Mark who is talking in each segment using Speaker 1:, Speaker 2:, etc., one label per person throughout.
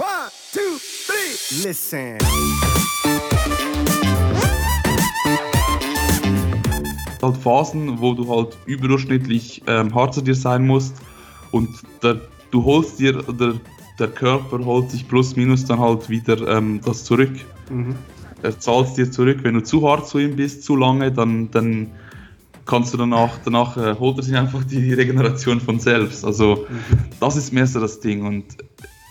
Speaker 1: One, two, three. Listen.
Speaker 2: halt Phasen, wo du halt überdurchschnittlich ähm, hart zu dir sein musst und der, du holst dir, oder der Körper holt sich plus minus dann halt wieder ähm, das zurück.
Speaker 3: Mhm.
Speaker 2: Er zahlt es dir zurück. Wenn du zu hart zu ihm bist, zu lange, dann, dann kannst du danach, danach äh, holt er sich einfach die Regeneration von selbst. Also das ist mehr so das Ding und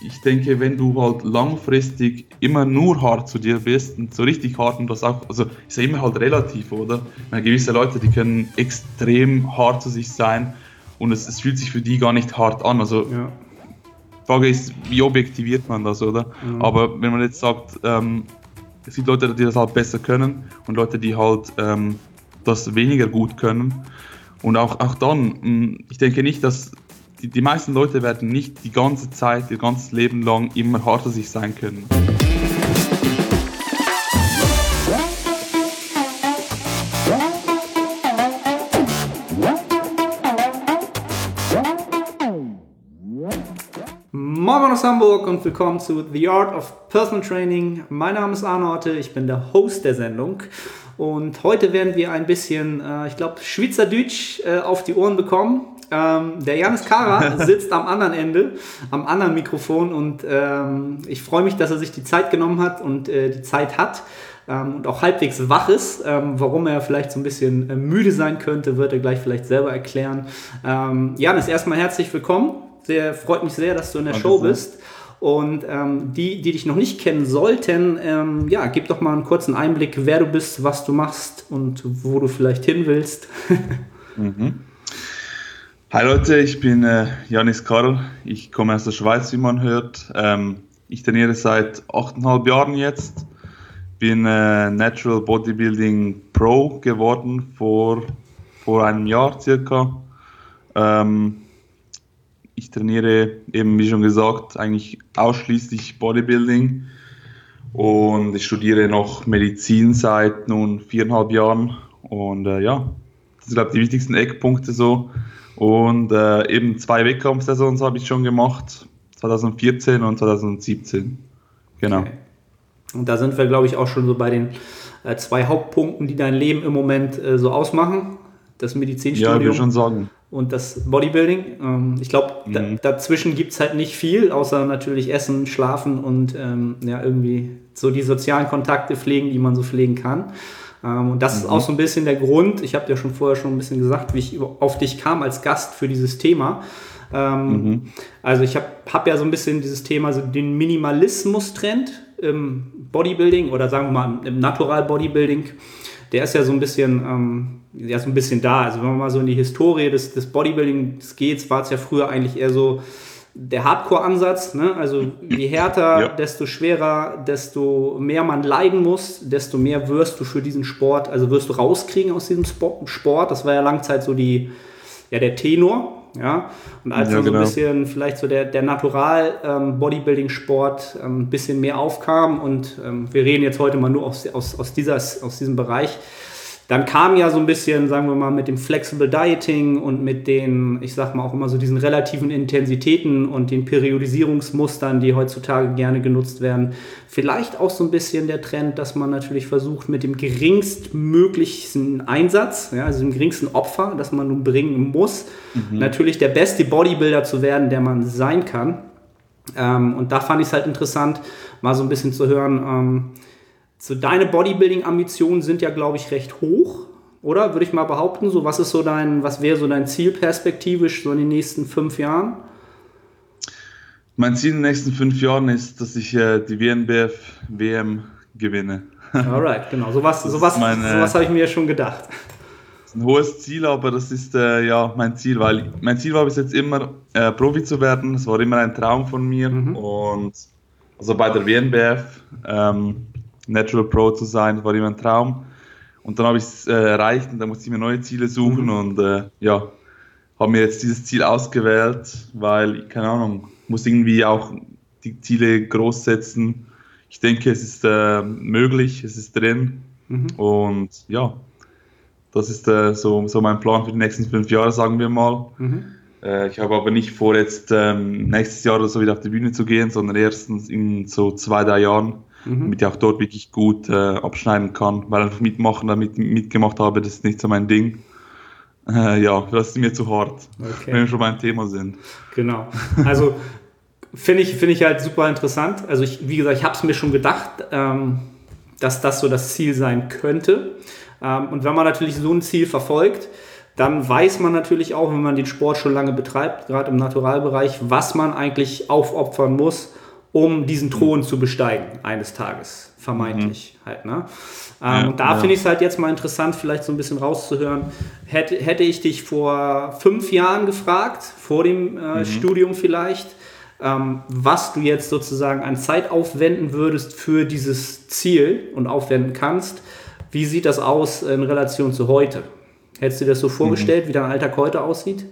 Speaker 2: ich denke, wenn du halt langfristig immer nur hart zu dir bist und so richtig hart und das auch, also ist ja immer halt relativ, oder? Meine, gewisse Leute, die können extrem hart zu sich sein und es, es fühlt sich für die gar nicht hart an. Also
Speaker 3: Ja.
Speaker 2: die Frage ist, wie objektiviert man das, oder?
Speaker 3: Mhm.
Speaker 2: Aber wenn man jetzt sagt, ähm, es gibt Leute, die das halt besser können und Leute, die halt ähm, das weniger gut können. Und auch, auch dann, mh, ich denke nicht, dass die, die meisten Leute werden nicht die ganze Zeit, ihr ganzes Leben lang immer hart zu sich sein können.
Speaker 3: Moin aus Hamburg und willkommen zu The Art of Personal Training. Mein Name ist Arne Orte, ich bin der Host der Sendung und heute werden wir ein bisschen, äh, ich glaube, Schweizerdeutsch äh, auf die Ohren bekommen. Ähm, der Janis Kara sitzt am anderen Ende, am anderen Mikrofon und ähm, ich freue mich, dass er sich die Zeit genommen hat und äh, die Zeit hat ähm, und auch halbwegs wach ist. Ähm, warum er vielleicht so ein bisschen äh, müde sein könnte, wird er gleich vielleicht selber erklären. Ähm, Janis, erstmal herzlich willkommen. Sehr, freut mich sehr, dass du in der
Speaker 2: Danke
Speaker 3: Show
Speaker 2: sehr.
Speaker 3: bist. Und ähm, die, die dich noch nicht kennen sollten, ähm, ja, gib doch mal einen kurzen Einblick, wer du bist, was du machst und wo du vielleicht hin willst.
Speaker 2: Hi Leute, ich bin äh, Janis Karl. Ich komme aus der Schweiz, wie man hört. Ähm, ich trainiere seit 8,5 Jahren jetzt. Bin äh, Natural Bodybuilding Pro geworden vor, vor einem Jahr circa. Ähm, ich trainiere eben, wie schon gesagt, eigentlich ausschließlich Bodybuilding. Und ich studiere noch Medizin seit nun viereinhalb Jahren. Und äh, ja, das sind, glaube ich, die wichtigsten Eckpunkte so. Und äh, eben zwei Wettkampfsaisons habe ich schon gemacht, 2014 und 2017. Genau.
Speaker 3: Okay. Und da sind wir, glaube ich, auch schon so bei den äh, zwei Hauptpunkten, die dein Leben im Moment äh, so ausmachen. Das
Speaker 2: Ja,
Speaker 3: Medizinstudium
Speaker 2: würde schon sagen.
Speaker 3: und das Bodybuilding. Ähm, ich glaube, da,
Speaker 2: Mhm.
Speaker 3: dazwischen gibt es halt nicht viel, außer natürlich Essen, Schlafen und ähm, ja, irgendwie so die sozialen Kontakte pflegen, die man so pflegen kann. Ähm, und das ist auch so ein bisschen der Grund, ich habe dir schon vorher schon ein bisschen gesagt, wie ich auf dich kam als Gast für dieses Thema. Ähm, Also ich habe hab ja so ein bisschen dieses Thema, so den Minimalismus-Trend im Bodybuilding oder sagen wir mal im Natural Bodybuilding, der ist ja so ein bisschen, ähm, ja, so ein bisschen da. Also wenn man mal so in die Historie des, des Bodybuildings geht, war es ja früher eigentlich eher so der Hardcore-Ansatz. Ne? Also je härter,
Speaker 2: Ja.
Speaker 3: desto schwerer, desto mehr man leiden muss, desto mehr wirst du für diesen Sport, also wirst du rauskriegen aus diesem Spo- Sport. Das war ja lang Zeit so die, ja, der Tenor. Ja, und als
Speaker 2: Ja,
Speaker 3: dann so ein
Speaker 2: genau.
Speaker 3: bisschen vielleicht so der, der Natural-Bodybuilding-Sport ähm, ein bisschen mehr aufkam und ähm, wir reden jetzt heute mal nur aus, aus, aus, dieser, aus diesem Bereich, dann kam ja so ein bisschen, sagen wir mal, mit dem Flexible Dieting und mit den, ich sag mal auch immer so diesen relativen Intensitäten und den Periodisierungsmustern, die heutzutage gerne genutzt werden, vielleicht auch so ein bisschen der Trend, dass man natürlich versucht, mit dem geringstmöglichsten Einsatz, ja, also dem geringsten Opfer, das man nun bringen muss, natürlich der beste Bodybuilder zu werden, der man sein kann. Ähm, und da fand ich es halt interessant, mal so ein bisschen zu hören, ähm, so deine Bodybuilding-Ambitionen sind ja, glaube ich, recht hoch, oder? Würde ich mal behaupten. So, was ist so dein, was wäre so dein Ziel perspektivisch so in den nächsten fünf Jahren?
Speaker 2: Mein Ziel in den nächsten fünf Jahren ist, dass ich äh, die WNBF WM gewinne.
Speaker 3: Alright, genau. Sowas, sowas,
Speaker 2: ist meine-
Speaker 3: sowas habe ich mir schon gedacht.
Speaker 2: Das ist ein hohes Ziel, aber das ist äh, ja mein Ziel, weil mein Ziel war bis jetzt immer äh, Profi zu werden. Das war immer ein Traum von mir und also bei der WNBF ähm, Natural Pro zu sein, das war immer ein Traum. Und dann habe ich es äh, erreicht und dann musste ich mir neue Ziele suchen und äh, ja, habe mir jetzt dieses Ziel ausgewählt, weil, keine Ahnung, muss irgendwie auch die Ziele groß setzen. Ich denke, es ist äh, möglich, es ist drin und ja, das ist äh, so, so mein Plan für die nächsten fünf Jahre, sagen wir mal.
Speaker 3: Mhm.
Speaker 2: Äh, ich habe aber nicht vor, jetzt ähm, nächstes Jahr oder so wieder auf die Bühne zu gehen, sondern erstens in so zwei, drei Jahren, mhm. damit ich auch dort wirklich gut äh, abschneiden kann. Weil einfach mitmachen, damit mitgemacht habe, das ist nicht so mein Ding. Äh, ja, das ist mir zu hart, okay. wenn wir schon beim Thema sind.
Speaker 3: Genau. Also finde ich, find ich halt super interessant. Also ich, wie gesagt, ich habe es mir schon gedacht, ähm, dass das so das Ziel sein könnte. Ähm, und wenn man natürlich so ein Ziel verfolgt, dann weiß man natürlich auch, wenn man den Sport schon lange betreibt, gerade im Naturalbereich, was man eigentlich aufopfern muss, um diesen Thron zu besteigen eines Tages, vermeintlich mhm. halt. Ne? Ähm, ja, da ja. finde ich es halt jetzt mal interessant, vielleicht so ein bisschen rauszuhören. Hätte, hätte ich dich vor fünf Jahren gefragt, vor dem äh, mhm. Studium vielleicht, ähm, was du jetzt sozusagen an Zeit aufwenden würdest für dieses Ziel und aufwenden kannst, wie sieht das aus in Relation zu heute? Hättest du dir das so mhm. vorgestellt, mhm. wie dein Alltag heute aussieht?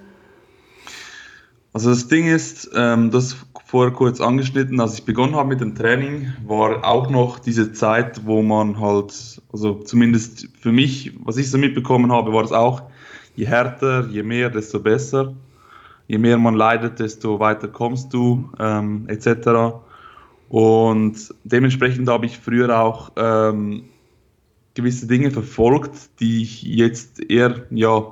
Speaker 2: Also das Ding ist, ähm, das vorher kurz angeschnitten, als ich begonnen habe mit dem Training, war auch noch diese Zeit, wo man halt, also zumindest für mich, was ich so mitbekommen habe, war es auch, je härter, je mehr, desto besser. Je mehr man leidet, desto weiter kommst du, ähm, etc. Und dementsprechend habe ich früher auch ähm, gewisse Dinge verfolgt, die ich jetzt eher ja,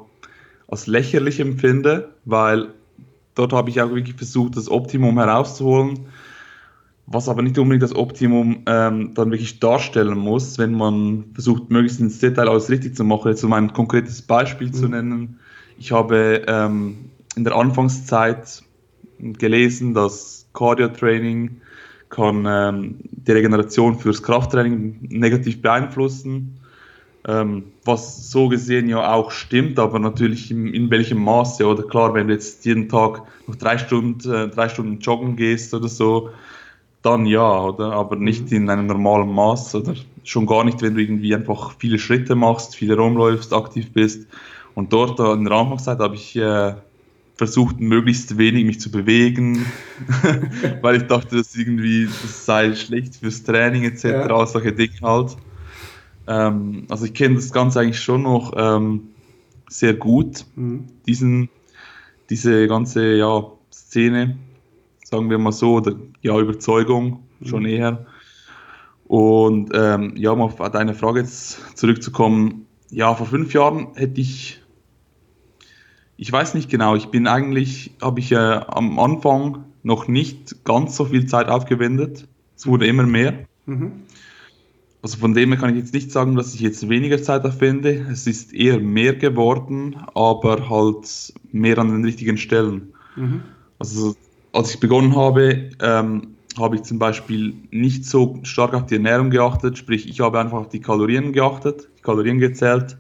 Speaker 2: als lächerlich empfinde, weil dort habe ich auch wirklich versucht, das Optimum herauszuholen, was aber nicht unbedingt das Optimum ähm, dann wirklich darstellen muss, wenn man versucht, möglichst ins Detail alles richtig zu machen. Jetzt um ein konkretes Beispiel mhm. zu nennen. Ich habe ähm, in der Anfangszeit gelesen, dass Cardio-Training kann ähm, die Regeneration fürs Krafttraining negativ beeinflussen, ähm, was so gesehen ja auch stimmt, aber natürlich in, in, welchem Maße. Oder klar, wenn du jetzt jeden Tag noch drei Stunden, äh, drei Stunden joggen gehst oder so, dann ja, oder? Aber nicht mhm. in einem normalen Maß oder schon gar nicht, wenn du irgendwie einfach viele Schritte machst, viele rumläufst, aktiv bist. Und dort in der Anfangszeit habe ich äh, versucht, möglichst wenig mich zu bewegen, weil ich dachte, dass irgendwie das sei schlecht fürs Training etc. Ja. solche Dinge halt. Ähm, also ich kenne das Ganze eigentlich schon noch ähm, sehr gut, mhm. diesen, diese ganze ja, Szene, sagen wir mal so, oder ja, Überzeugung mhm. schon eher. Und ähm, ja, um auf deine Frage jetzt zurückzukommen, ja, vor fünf Jahren hätte ich ich weiß nicht genau. Ich bin eigentlich, habe ich äh, am Anfang noch nicht ganz so viel Zeit aufgewendet. Es wurde immer mehr. Mhm. Also von dem her kann ich jetzt nicht sagen, dass ich jetzt weniger Zeit aufwende. Es ist eher mehr geworden, aber halt mehr an den richtigen Stellen. Mhm. Also als ich begonnen habe, ähm, habe ich zum Beispiel nicht so stark auf die Ernährung geachtet, sprich ich habe einfach auf die Kalorien geachtet, die Kalorien gezählt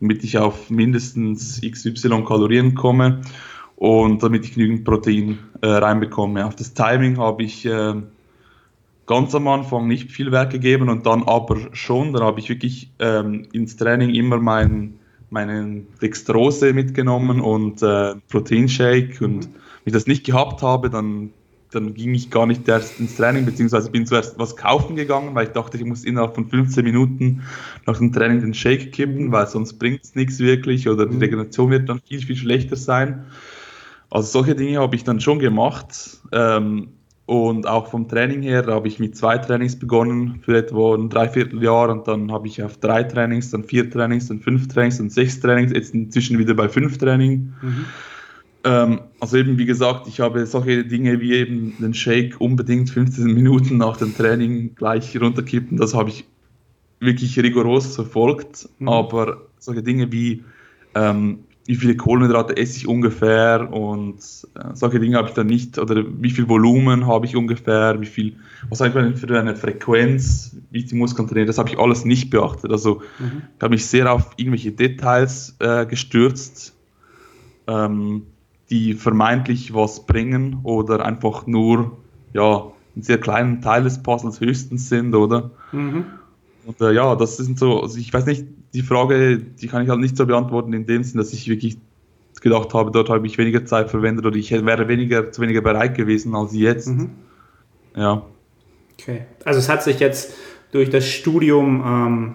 Speaker 2: damit ich auf mindestens XY Kalorien komme und damit ich genügend Protein äh, reinbekomme. Auf das Timing habe ich äh, ganz am Anfang nicht viel Wert gegeben und dann aber schon. Dann habe ich wirklich ähm, ins Training immer mein, meinen Dextrose mitgenommen und äh, Proteinshake und wenn ich das nicht gehabt habe, dann dann ging ich gar nicht erst ins Training, beziehungsweise bin zuerst was kaufen gegangen, weil ich dachte, ich muss innerhalb von 15 Minuten nach dem Training den Shake kippen, weil sonst bringt es nichts wirklich oder die mhm. Regeneration wird dann viel, viel schlechter sein. Also solche Dinge habe ich dann schon gemacht. Ähm, und auch vom Training her habe ich mit zwei Trainings begonnen für etwa ein Dreivierteljahr und dann habe ich auf drei Trainings, dann vier Trainings, dann fünf Trainings, dann sechs Trainings, jetzt inzwischen wieder bei fünf Training. Mhm. Ähm, also eben, wie gesagt, ich habe solche Dinge wie eben den Shake unbedingt 15 Minuten nach dem Training gleich runterkippen, das habe ich wirklich rigoros verfolgt. Mhm. Aber solche Dinge wie, ähm, wie viele Kohlenhydrate esse ich ungefähr und äh, solche Dinge habe ich dann nicht, oder wie viel Volumen habe ich ungefähr, wie viel, was habe ich für eine Frequenz, wie ich die Muskeln trainiere, das habe ich alles nicht beachtet. Also mhm. ich habe mich sehr auf irgendwelche Details äh, gestürzt. Ähm, die vermeintlich was bringen oder einfach nur ja, einen sehr kleinen Teil des Puzzles höchstens sind, oder? Mhm. Und äh, ja, das sind so, also ich weiß nicht, die Frage, die kann ich halt nicht so beantworten in dem Sinn, dass ich wirklich gedacht habe, dort habe ich weniger Zeit verwendet oder ich wäre weniger, zu weniger bereit gewesen als jetzt. Mhm. Ja.
Speaker 3: Okay. Also es hat sich jetzt durch das Studium, ähm,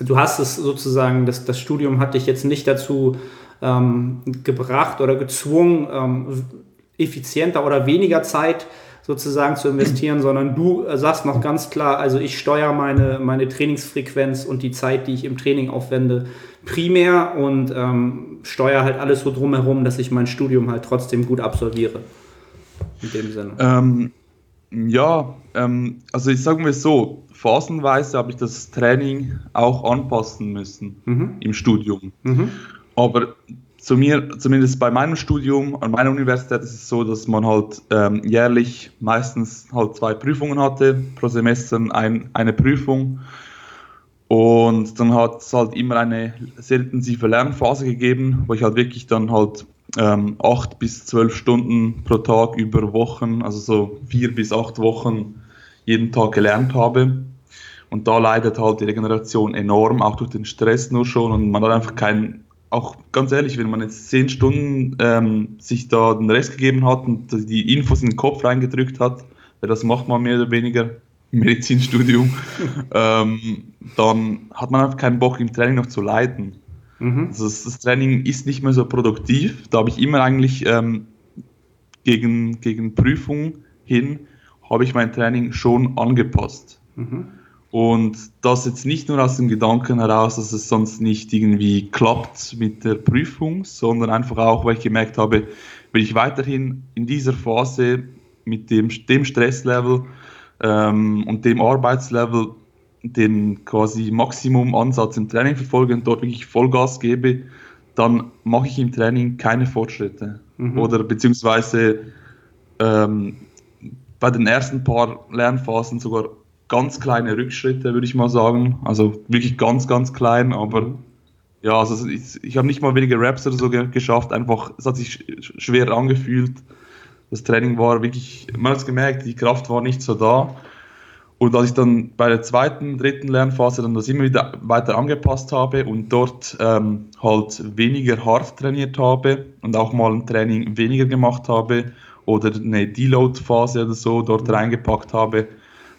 Speaker 3: du hast es sozusagen, das, das Studium hat dich jetzt nicht dazu ähm, gebracht oder gezwungen, ähm, effizienter oder weniger Zeit sozusagen zu investieren, sondern du sagst noch ganz klar, also ich steuere meine, meine Trainingsfrequenz und die Zeit, die ich im Training aufwende, primär und ähm, steuere halt alles so drumherum, dass ich mein Studium halt trotzdem gut absolviere.
Speaker 2: In dem Sinne. Ähm, ja, ähm, also ich sage mal so, phasenweise habe ich das Training auch anpassen müssen mhm. im Studium. Mhm. Aber zu mir, zumindest bei meinem Studium an meiner Universität ist es so, dass man halt ähm, jährlich meistens halt zwei Prüfungen hatte, pro Semester ein, eine Prüfung. Und dann hat es halt immer eine sehr intensive Lernphase gegeben, wo ich halt wirklich dann halt ähm, acht bis zwölf Stunden pro Tag über Wochen, also so vier bis acht Wochen jeden Tag gelernt habe. Und da leidet halt die Regeneration enorm, auch durch den Stress nur schon. Und man hat einfach keinen auch ganz ehrlich, wenn man jetzt zehn Stunden ähm, sich da den Rest gegeben hat und die Infos in den Kopf reingedrückt hat, weil das macht man mehr oder weniger im Medizinstudium, ähm, dann hat man einfach keinen Bock im Training noch zu leiden. Mhm. Also das, das, Training ist nicht mehr so produktiv. Da habe ich immer eigentlich ähm, gegen, gegen Prüfung hin, habe ich mein Training schon angepasst. Mhm. Und das jetzt nicht nur aus dem Gedanken heraus, dass es sonst nicht irgendwie klappt mit der Prüfung, sondern einfach auch, weil ich gemerkt habe, wenn ich weiterhin in dieser Phase mit dem, dem Stresslevel ähm, und dem Arbeitslevel den quasi Maximumansatz im Training verfolge und dort wirklich Vollgas gebe, dann mache ich im Training keine Fortschritte. Mhm. Oder beziehungsweise ähm, bei den ersten paar Lernphasen sogar ganz kleine Rückschritte, würde ich mal sagen. Also wirklich ganz, ganz klein, aber ja, also ich, ich habe nicht mal weniger Raps oder so ge geschafft, einfach, es hat sich schwer angefühlt. Das Training war wirklich, man hat es gemerkt, die Kraft war nicht so da. Und als ich dann bei der zweiten, dritten Lernphase dann das immer wieder weiter angepasst habe und dort ähm, halt weniger hart trainiert habe und auch mal ein Training weniger gemacht habe oder eine Deload-Phase oder so dort reingepackt habe,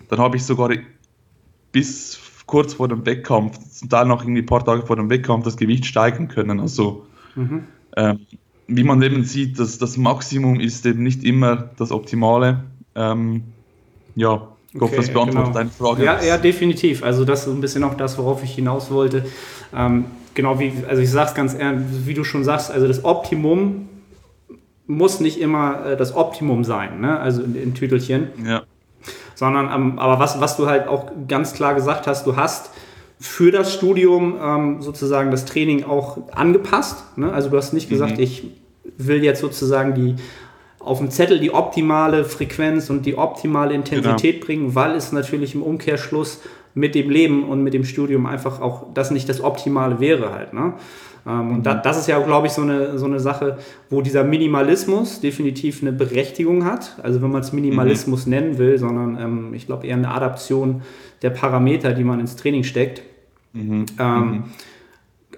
Speaker 2: dann habe ich sogar bis kurz vor dem Wettkampf, zum Teil noch irgendwie ein paar Tage vor dem Wettkampf, das Gewicht steigern können. Also, mhm. ähm, wie man eben sieht, dass das Maximum ist eben nicht immer das Optimale. Ähm, ja, ich hoffe, okay, das beantwortet genau. deine Frage.
Speaker 3: Ja, ja, definitiv. Also das ist ein bisschen auch das, worauf ich hinaus wollte. Ähm, genau wie, also ich sage es ganz ehrlich, wie du schon sagst, also das Optimum muss nicht immer äh, das Optimum sein, ne? also in, in Tütelchen. Ja sondern ähm, aber was, was du halt auch ganz klar gesagt hast, du hast für das Studium ähm, sozusagen das Training auch angepasst. Ne? Also du hast nicht gesagt, mhm. ich will jetzt sozusagen die auf dem Zettel die optimale Frequenz und die optimale Intensität genau. bringen, weil es natürlich im Umkehrschluss mit dem Leben und mit dem Studium einfach auch das nicht das Optimale wäre halt. Ne? Ähm, und da, das ist ja, glaube ich, so eine, so eine Sache, wo dieser Minimalismus definitiv eine Berechtigung hat. Also wenn man es Minimalismus mhm. nennen will, sondern ähm, ich glaube eher eine Adaption der Parameter, die man ins Training steckt. Mhm. Ähm, mhm.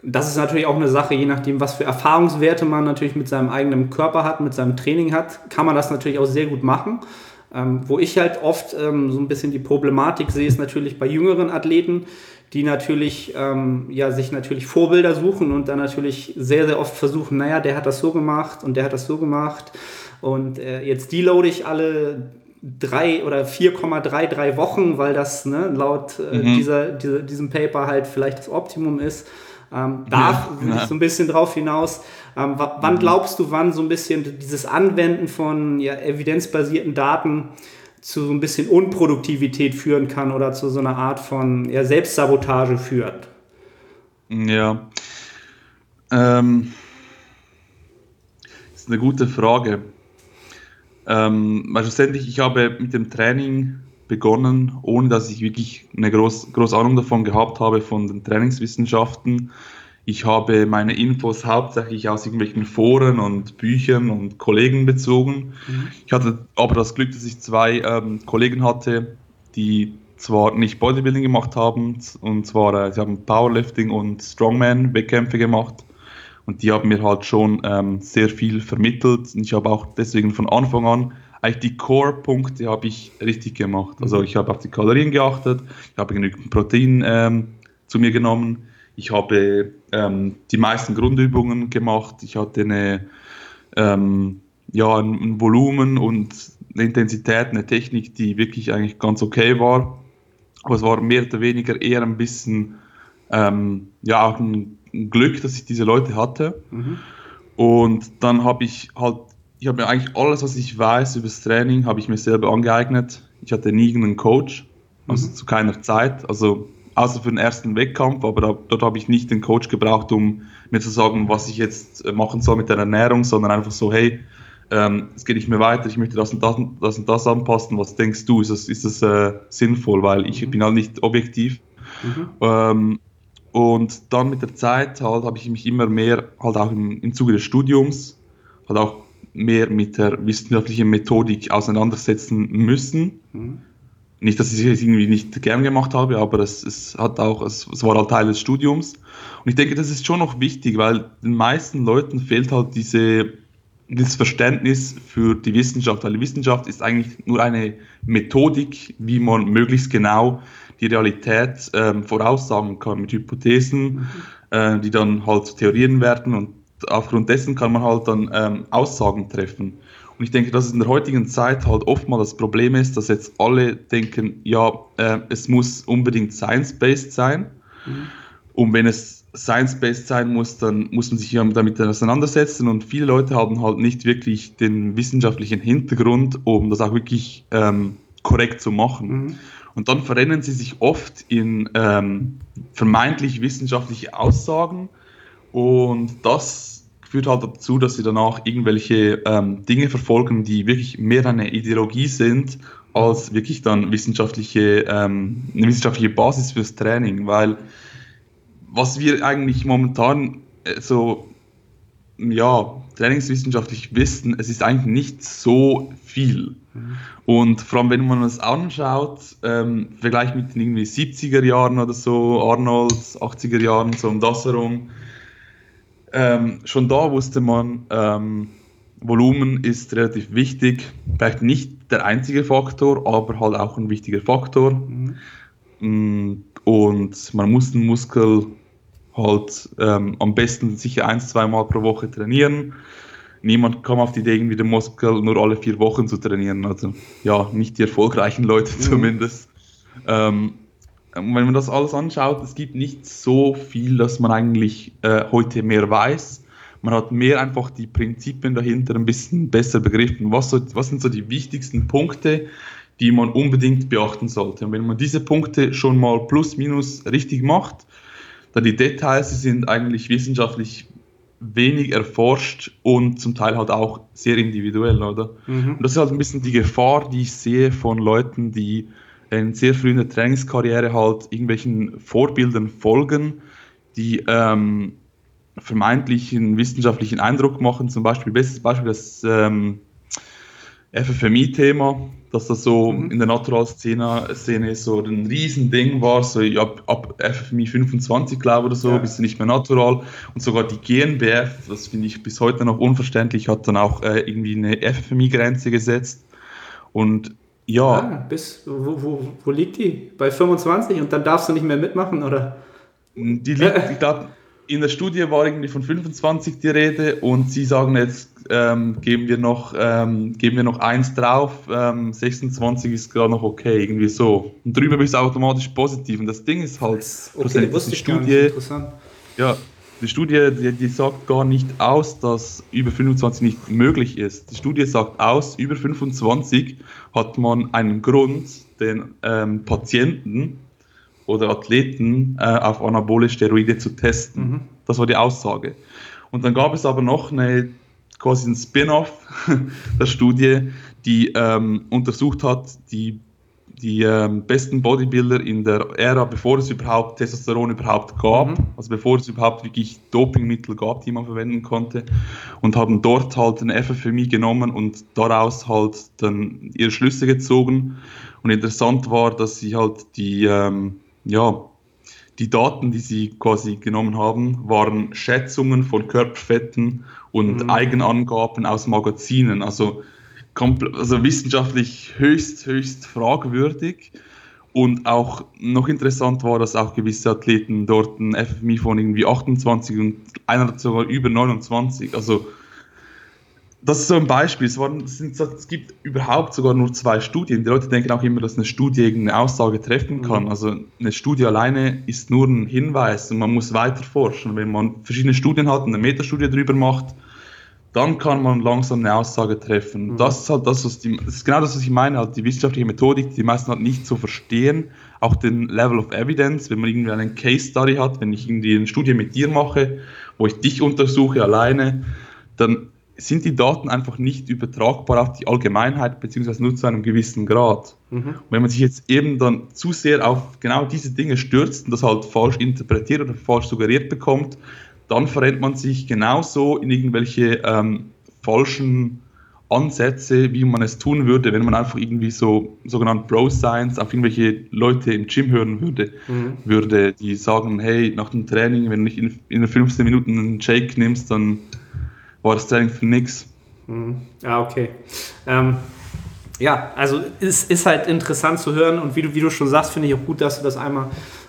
Speaker 3: Das ist natürlich auch eine Sache, je nachdem, was für Erfahrungswerte man natürlich mit seinem eigenen Körper hat, mit seinem Training hat, kann man das natürlich auch sehr gut machen. Ähm, wo ich halt oft ähm, so ein bisschen die Problematik sehe, ist natürlich bei jüngeren Athleten, die natürlich ähm, ja, sich natürlich Vorbilder suchen und dann natürlich sehr, sehr oft versuchen, naja, der hat das so gemacht und der hat das so gemacht und äh, jetzt deloade ich alle drei oder 4,33 Wochen, weil das ne, laut äh, mhm. dieser, dieser, diesem Paper halt vielleicht das Optimum ist. Ähm, da ja, ja. so ein bisschen drauf hinaus. Ähm, wann mhm. glaubst du, wann so ein bisschen dieses Anwenden von ja, evidenzbasierten Daten zu so ein bisschen Unproduktivität führen kann oder zu so einer Art von ja, Selbstsabotage führt?
Speaker 2: Ja. Ähm, das ist eine gute Frage. Ähm, weil schlussendlich, ich habe mit dem Training begonnen, ohne dass ich wirklich eine große groß Ahnung davon gehabt habe, von den Trainingswissenschaften. Ich habe meine Infos hauptsächlich aus irgendwelchen Foren und Büchern und Kollegen bezogen. Mhm. Ich hatte aber das Glück, dass ich zwei ähm, Kollegen hatte, die zwar nicht Bodybuilding gemacht haben, und zwar äh, sie haben Powerlifting und Strongman-Wettkämpfe gemacht. Und die haben mir halt schon ähm, sehr viel vermittelt. Und ich habe auch deswegen von Anfang an eigentlich die Core-Punkte habe ich richtig gemacht. Also mhm. ich habe auf die Kalorien geachtet, ich habe genügend Protein ähm, zu mir genommen, Ich habe ähm, die meisten Grundübungen gemacht. Ich hatte eine, ähm, ja, ein, ein, Volumen und eine Intensität, eine Technik, die wirklich eigentlich ganz okay war. Aber es war mehr oder weniger eher ein bisschen ähm, ja, auch ein, ein, Glück, dass ich diese Leute hatte. Mhm. Und dann habe ich halt, ich habe mir eigentlich alles, was ich weiß über das Training, habe ich mir selber angeeignet. Ich hatte nie einen Coach, also mhm. zu keiner Zeit. Also außer für den ersten Wettkampf, aber da, dort habe ich nicht den Coach gebraucht, um mir zu sagen, was ich jetzt äh, machen soll mit der Ernährung, sondern einfach so, hey, ähm, es geht nicht mehr weiter, ich möchte das und das, das, und das anpassen, was denkst du, ist das, ist das äh, sinnvoll, weil ich mhm. bin halt nicht objektiv. Mhm. Ähm, und dann mit der Zeit halt habe ich mich immer mehr, halt auch im, im Zuge des Studiums, halt auch mehr mit der wissenschaftlichen Methodik auseinandersetzen müssen. Mhm nicht, dass ich es irgendwie nicht gern gemacht habe, aber es, es hat auch, es, es, war halt Teil des Studiums. Und ich denke, das ist schon noch wichtig, weil den meisten Leuten fehlt halt diese, dieses Verständnis für die Wissenschaft, weil die Wissenschaft ist eigentlich nur eine Methodik, wie man möglichst genau die Realität ähm, voraussagen kann mit Hypothesen, mhm. äh, die dann halt zu Theorien werden und aufgrund dessen kann man halt dann ähm, Aussagen treffen. Und ich denke, dass es in der heutigen Zeit halt oftmals das Problem ist, dass jetzt alle denken, ja, äh, es muss unbedingt science-based sein. Mhm. Und wenn es science-based sein muss, dann muss man sich ja damit auseinandersetzen. Und viele Leute haben halt nicht wirklich den wissenschaftlichen Hintergrund, um das auch wirklich ähm, korrekt zu machen. Mhm. Und dann verrennen sie sich oft in ähm, vermeintlich wissenschaftliche Aussagen. Und das führt halt dazu, dass sie danach irgendwelche ähm, Dinge verfolgen, die wirklich mehr eine Ideologie sind, als wirklich dann wissenschaftliche, ähm, eine wissenschaftliche Basis fürs Training. Weil was wir eigentlich momentan äh, so ja, trainingswissenschaftlich wissen, es ist eigentlich nicht so viel. Und vor allem, wenn man es anschaut, ähm, Vergleich mit den irgendwie 70er Jahren oder so, Arnolds, 80er Jahren, so um das herum, ähm, schon da wusste man, ähm, Volumen ist relativ wichtig. Vielleicht nicht der einzige Faktor, aber halt auch ein wichtiger Faktor. Mhm. Und man muss den Muskel halt ähm, am besten sicher ein, zwei Mal pro Woche trainieren. Niemand kam auf die Idee, irgendwie den Muskel nur alle vier Wochen zu trainieren. Also ja, nicht die erfolgreichen Leute mhm. zumindest. Ähm, wenn man das alles anschaut, es gibt nicht so viel, dass man eigentlich äh, heute mehr weiß. Man hat mehr einfach die Prinzipien dahinter ein bisschen besser begriffen. Was, so, was sind so die wichtigsten Punkte, die man unbedingt beachten sollte? Und wenn man diese Punkte schon mal plus minus richtig macht, dann die Details die sind eigentlich wissenschaftlich wenig erforscht und zum Teil halt auch sehr individuell, oder? Mhm. Und das ist halt ein bisschen die Gefahr, die ich sehe von Leuten, die in sehr früh in der Trainingskarriere halt irgendwelchen Vorbildern folgen, die ähm, vermeintlichen wissenschaftlichen Eindruck machen. Zum Beispiel, bestes Beispiel das ähm, FFMI-Thema, dass das so mhm. in der Natural-Szene so ein Riesending war, so ab, ab FFMI 25, glaube ich, oder so, ja. bist du nicht mehr natural. Und sogar die GNBF, das finde ich bis heute noch unverständlich, hat dann auch äh, irgendwie eine FFMI-Grenze gesetzt. Und ja. Ah,
Speaker 3: bis, wo, wo, wo liegt die? Bei 25 und dann darfst du nicht mehr mitmachen, oder?
Speaker 2: Die liegt, ich glaube, in der Studie war irgendwie von 25 die Rede und sie sagen jetzt, ähm, geben, wir noch, ähm, geben wir noch eins drauf, ähm, 26 ist gerade noch okay, irgendwie so. Und drüber bist du automatisch positiv. Und das Ding ist halt,
Speaker 3: okay, wusste ich Studie, interessant.
Speaker 2: Ja, die Studie, die, die, sagt gar nicht aus, dass über 25 nicht möglich ist. Die Studie sagt aus, über 25 hat man einen Grund, den ähm, Patienten oder Athleten äh, auf anabole Steroide zu testen. Mhm. Das war die Aussage. Und dann gab es aber noch eine quasi ein Spin-off der Studie, die ähm, untersucht hat, die die ähm, besten Bodybuilder in der Ära, bevor es überhaupt Testosteron überhaupt gab, mhm. also bevor es überhaupt wirklich Dopingmittel gab, die man verwenden konnte, und haben dort halt ein FFMI genommen und daraus halt dann ihre Schlüsse gezogen. Und interessant war, dass sie halt die, ähm, ja, die Daten, die sie quasi genommen haben, waren Schätzungen von Körperfetten und mhm. Eigenangaben aus Magazinen. Also also wissenschaftlich höchst, höchst fragwürdig. Und auch noch interessant war, dass auch gewisse Athleten dort ein FFMI von irgendwie 28 und einer hat sogar über 29. Also das ist so ein Beispiel. Es, waren, es, sind, es, gibt überhaupt sogar nur zwei Studien. Die Leute denken auch immer, dass eine Studie irgendeine Aussage treffen kann. Mhm. Also eine Studie alleine ist nur ein Hinweis und man muss weiter forschen. Wenn man verschiedene Studien hat und eine Metastudie darüber macht, dann kann man langsam eine Aussage treffen. Mhm. Das ist halt das, was die, das ist genau das, was ich meine, halt die wissenschaftliche Methodik, die die meisten halt nicht so verstehen, auch den Level of Evidence, wenn man irgendwie einen Case Study hat, wenn ich irgendwie eine Studie mit dir mache, wo ich dich untersuche alleine, dann sind die Daten einfach nicht übertragbar auf die Allgemeinheit, beziehungsweise nur zu einem gewissen Grad. Mhm. Und wenn man sich jetzt eben dann zu sehr auf genau diese Dinge stürzt und das halt falsch interpretiert oder falsch suggeriert bekommt, dann verrennt man sich genauso in irgendwelche ähm, falschen Ansätze, wie man es tun würde, wenn man einfach irgendwie so sogenannt Bro Science auf irgendwelche Leute im Gym hören würde, mhm. würde, die sagen, hey, nach dem Training, wenn du nicht in, in 15 Minuten einen Shake nimmst, dann war das Training für nix.
Speaker 3: Mhm. Ja, okay. Ähm, ja, also es ist halt interessant zu hören und wie du, wie du schon sagst, finde ich auch gut, dass du das einmal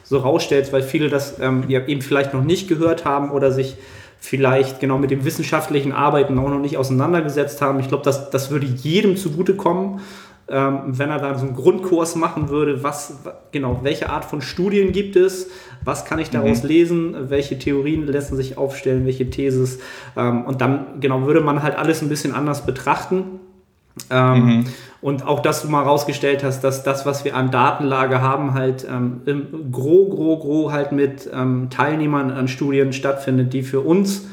Speaker 3: so rausstellst, weil viele das ähm, ja, eben vielleicht noch nicht gehört haben oder sich vielleicht genau mit dem wissenschaftlichen Arbeiten auch noch nicht auseinandergesetzt haben. Ich glaube, das, das würde jedem zugutekommen, ähm, wenn er dann so einen Grundkurs machen würde, was genau, welche Art von Studien gibt es, was kann ich daraus mhm. lesen, welche Theorien lassen sich aufstellen, welche Thesis ähm, und dann genau würde man halt alles ein bisschen anders betrachten. Ähm, mhm. Und auch, dass du mal rausgestellt hast, dass das, was wir an Datenlage haben, halt ähm, im gro, gro, gro halt mit ähm, Teilnehmern an Studien stattfindet, die für uns,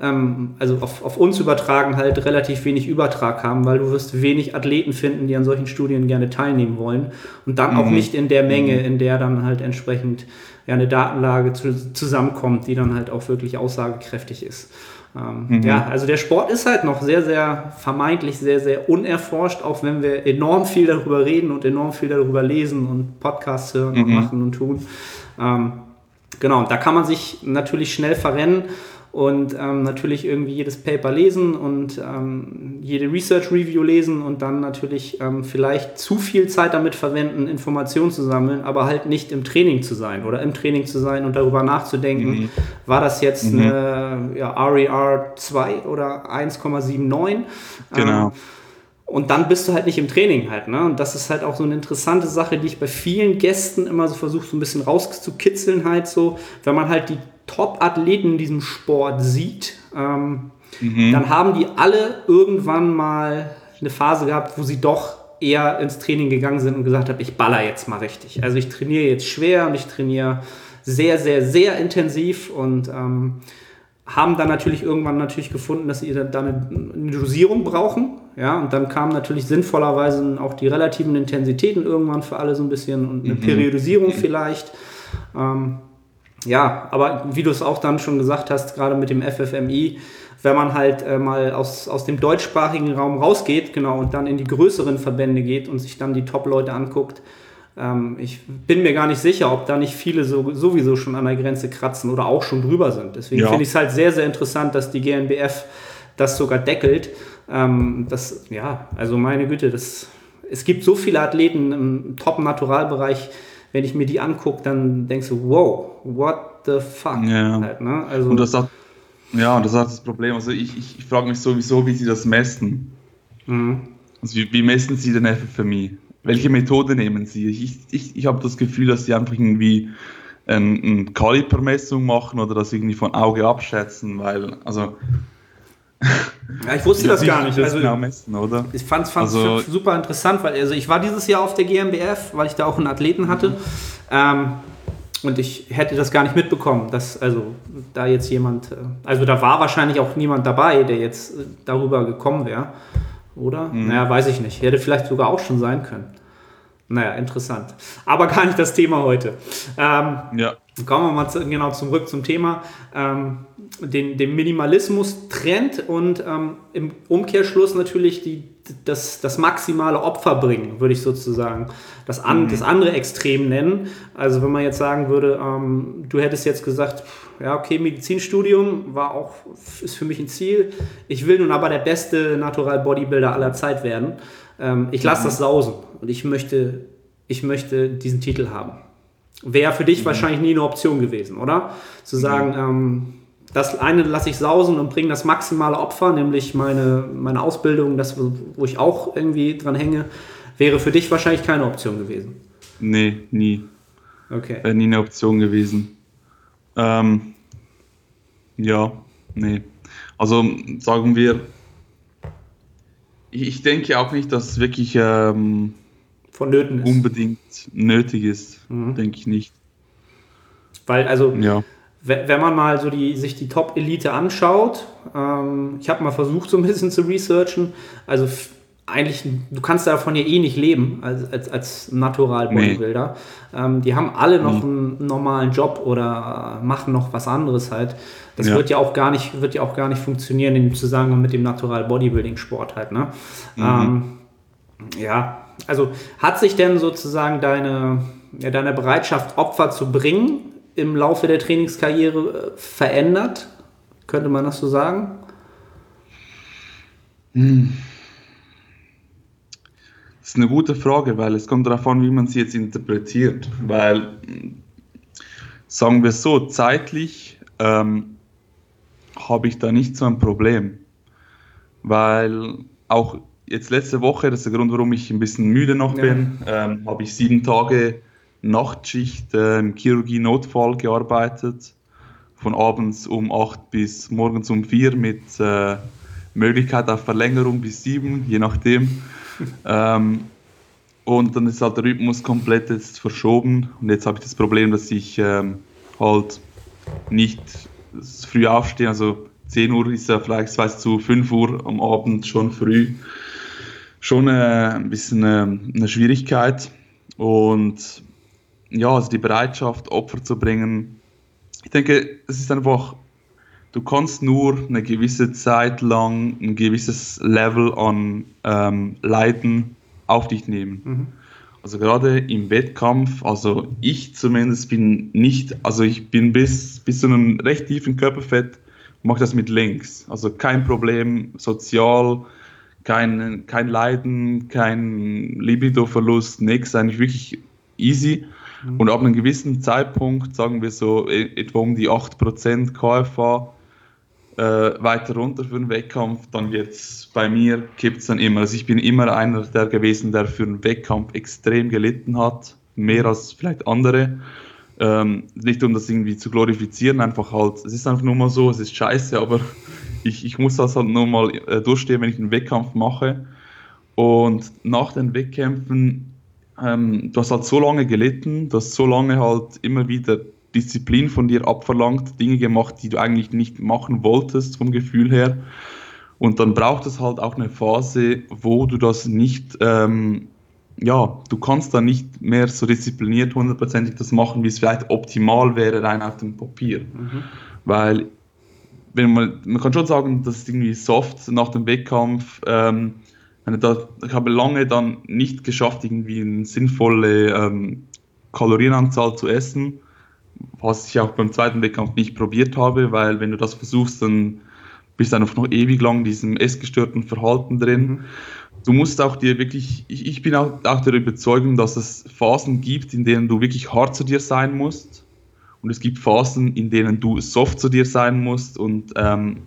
Speaker 3: ähm, also auf, auf uns übertragen, halt relativ wenig Übertrag haben, weil du wirst wenig Athleten finden, die an solchen Studien gerne teilnehmen wollen. Und dann mhm. auch nicht in der Menge, mhm. in der dann halt entsprechend ja, eine Datenlage zu, zusammenkommt, die dann halt auch wirklich aussagekräftig ist. Ähm, mhm. Ja, also der Sport ist halt noch sehr, sehr vermeintlich sehr, sehr unerforscht, auch wenn wir enorm viel darüber reden und enorm viel darüber lesen und Podcasts hören mhm. und machen und tun. Ähm, genau, da kann man sich natürlich schnell verrennen und ähm, natürlich irgendwie jedes Paper lesen und ähm, jede Research Review lesen und dann natürlich ähm, vielleicht zu viel Zeit damit verwenden, Informationen zu sammeln, aber halt nicht im Training zu sein oder im Training zu sein und darüber nachzudenken, mhm. war das jetzt mhm. eine ja, RER 2 oder 1,79? Genau. Ähm, und dann bist du halt nicht im Training halt. Ne? Und das ist halt auch so eine interessante Sache, die ich bei vielen Gästen immer so versuche, so ein bisschen rauszukitzeln halt so, wenn man halt die Top-Athleten in diesem Sport sieht, ähm, mhm. dann haben die alle irgendwann mal eine Phase gehabt, wo sie doch eher ins Training gegangen sind und gesagt haben, ich baller jetzt mal richtig. Also ich trainiere jetzt schwer und ich trainiere sehr, sehr, sehr intensiv und ähm, haben dann natürlich irgendwann natürlich gefunden, dass sie dann eine, Dosierung brauchen. Ja, und dann kamen natürlich sinnvollerweise auch die relativen Intensitäten irgendwann für alle so ein bisschen und eine mhm. Periodisierung vielleicht. Ähm, ja, aber wie du es auch dann schon gesagt hast, gerade mit dem FFMI, wenn man halt äh, mal aus, aus dem deutschsprachigen Raum rausgeht, genau, und dann in die größeren Verbände geht und sich dann die Top-Leute anguckt, ähm, ich bin mir gar nicht sicher, ob da nicht viele so, sowieso schon an der Grenze kratzen oder auch schon drüber sind. Deswegen ja. finde ich es halt sehr, sehr interessant, dass die GNBF das sogar deckelt. Ähm, das, ja, also meine Güte, das, es gibt so viele Athleten im Top-Naturalbereich, wenn ich mir die angucke, dann denkst du, wow, what the fuck?
Speaker 2: Ja. Halt, ne? also, und das hat, ja, das hat das Problem. Also ich, ich, ich frage mich sowieso, wie sie das messen. Mhm. Also wie, wie, messen sie den FFMI? Welche Methode nehmen sie? Ich, ich, ich habe das Gefühl, dass sie einfach irgendwie eine ein Kalipermessung machen oder das irgendwie von Auge abschätzen, weil, also
Speaker 3: ja, ich wusste das gar nicht. Also, messen, oder? Ich fand es also, super interessant, weil also ich war dieses Jahr auf der GmbF, weil ich da auch einen Athleten hatte. Mhm. Ähm, und ich hätte das gar nicht mitbekommen, dass also da jetzt jemand, äh, also da war wahrscheinlich auch niemand dabei, der jetzt äh, darüber gekommen wäre. Oder? Mhm. Naja, weiß ich nicht. Hätte vielleicht sogar auch schon sein können. Naja, interessant. Aber gar nicht das Thema heute. Ähm, ja. Kommen wir mal zu, genau zurück zum Thema. Ähm, den, den Minimalismus-Trend und ähm, im Umkehrschluss natürlich die, das, das maximale Opfer bringen, würde ich sozusagen das, an, mhm. das andere Extrem nennen. Also wenn man jetzt sagen würde, ähm, du hättest jetzt gesagt, ja okay, Medizinstudium war auch, ist für mich ein Ziel. Ich will nun aber der beste Natural Bodybuilder aller Zeit werden. Ähm, ich lasse mhm. das sausen und ich möchte ich möchte diesen Titel haben. Wäre für dich mhm. wahrscheinlich nie eine Option gewesen, oder? Zu sagen, mhm. ähm, das eine lasse ich sausen und bringe das maximale Opfer, nämlich meine, meine Ausbildung, das, wo ich auch irgendwie dran hänge, wäre für dich wahrscheinlich keine Option gewesen.
Speaker 2: Nee, nie. Okay. Wäre nie eine Option gewesen. Ähm, ja, nee. Also sagen wir, ich denke auch nicht, dass es wirklich ähm,
Speaker 3: Vonnöten
Speaker 2: ist. unbedingt nötig ist. Mhm. Denke ich nicht.
Speaker 3: Weil, also, ja. wenn man mal so die, sich die Top-Elite anschaut, ähm, ich habe mal versucht, so ein bisschen zu researchen, also eigentlich, du kannst davon ja eh nicht leben als, als, als Natural Bodybuilder. Nee. Ähm, die haben alle noch nee. einen normalen Job oder machen noch was anderes halt. Das ja. wird ja auch gar nicht, wird ja auch gar nicht funktionieren im Zusammenhang mit dem Natural Bodybuilding Sport halt. Ne? Mhm. Ähm, ja, also hat sich denn sozusagen deine, ja, deine Bereitschaft, Opfer zu bringen, im Laufe der Trainingskarriere äh, verändert? Könnte man das so sagen?
Speaker 2: Hm. Das ist eine gute Frage, weil es kommt darauf an, wie man sie jetzt interpretiert. Weil, sagen wir so, zeitlich ähm, habe ich da nicht so ein Problem. Weil auch jetzt letzte Woche, das ist der Grund, warum ich ein bisschen müde noch bin, ja. ähm, habe ich sieben Tage Nachtschicht äh, im Chirurgie-Notfall gearbeitet. Von abends um acht bis morgens um vier mit äh, Möglichkeit auf Verlängerung bis sieben, je nachdem ähm, und dann ist halt der Rhythmus komplett jetzt verschoben. Und jetzt habe ich das Problem, dass ich ähm, halt nicht früh aufstehe. Also 10 Uhr ist ja vielleicht weiß zu 5 Uhr am Abend schon früh. Schon äh, ein bisschen äh, eine Schwierigkeit. Und ja, also die Bereitschaft, Opfer zu bringen. Ich denke, es ist einfach du kannst nur eine gewisse Zeit lang ein gewisses Level an ähm, Leiden auf dich nehmen. Mhm. Also gerade im Wettkampf, also ich zumindest bin nicht, also ich bin bis, bis zu einem recht tiefen Körperfett, mache das mit links. Also kein Problem, sozial, kein, kein Leiden, kein Libido-Verlust, nichts, eigentlich wirklich easy. Mhm. Und ab einem gewissen Zeitpunkt, sagen wir so e, etwa um die 8% KFA, äh, weiter runter für einen Wettkampf, dann wird es bei mir, kippt es dann immer. Also ich bin immer einer der gewesen, der für einen Wettkampf extrem gelitten hat, mehr als vielleicht andere. Ähm, nicht um das irgendwie zu glorifizieren, einfach halt, es ist einfach nur mal so, es ist scheiße, aber ich, ich muss das halt nur mal äh, durchstehen, wenn ich einen Wettkampf mache. Und nach den Wettkämpfen, ähm, du hast halt so lange gelitten, du hast so lange halt immer wieder Disziplin von dir abverlangt, Dinge gemacht, die du eigentlich nicht machen wolltest vom Gefühl her. Und dann braucht es halt auch eine Phase, wo du das nicht, ähm, ja, du kannst dann nicht mehr so diszipliniert hundertprozentig das machen, wie es vielleicht optimal wäre, rein auf dem Papier. Mhm. Weil, wenn man, man kann schon sagen, das ist irgendwie soft nach dem Wettkampf. Ähm, ich habe lange dann nicht geschafft, irgendwie eine sinnvolle ähm, Kalorienanzahl zu essen was ich auch beim zweiten Wettkampf nicht probiert habe, weil wenn du das versuchst, dann bist du einfach noch ewig lang in diesem essgestörten Verhalten drin. Mhm. Du musst auch dir wirklich, ich, ich bin auch, auch der Überzeugung, dass es Phasen gibt, in denen du wirklich hart zu dir sein musst. Und es gibt Phasen, in denen du soft zu dir sein musst und ähm,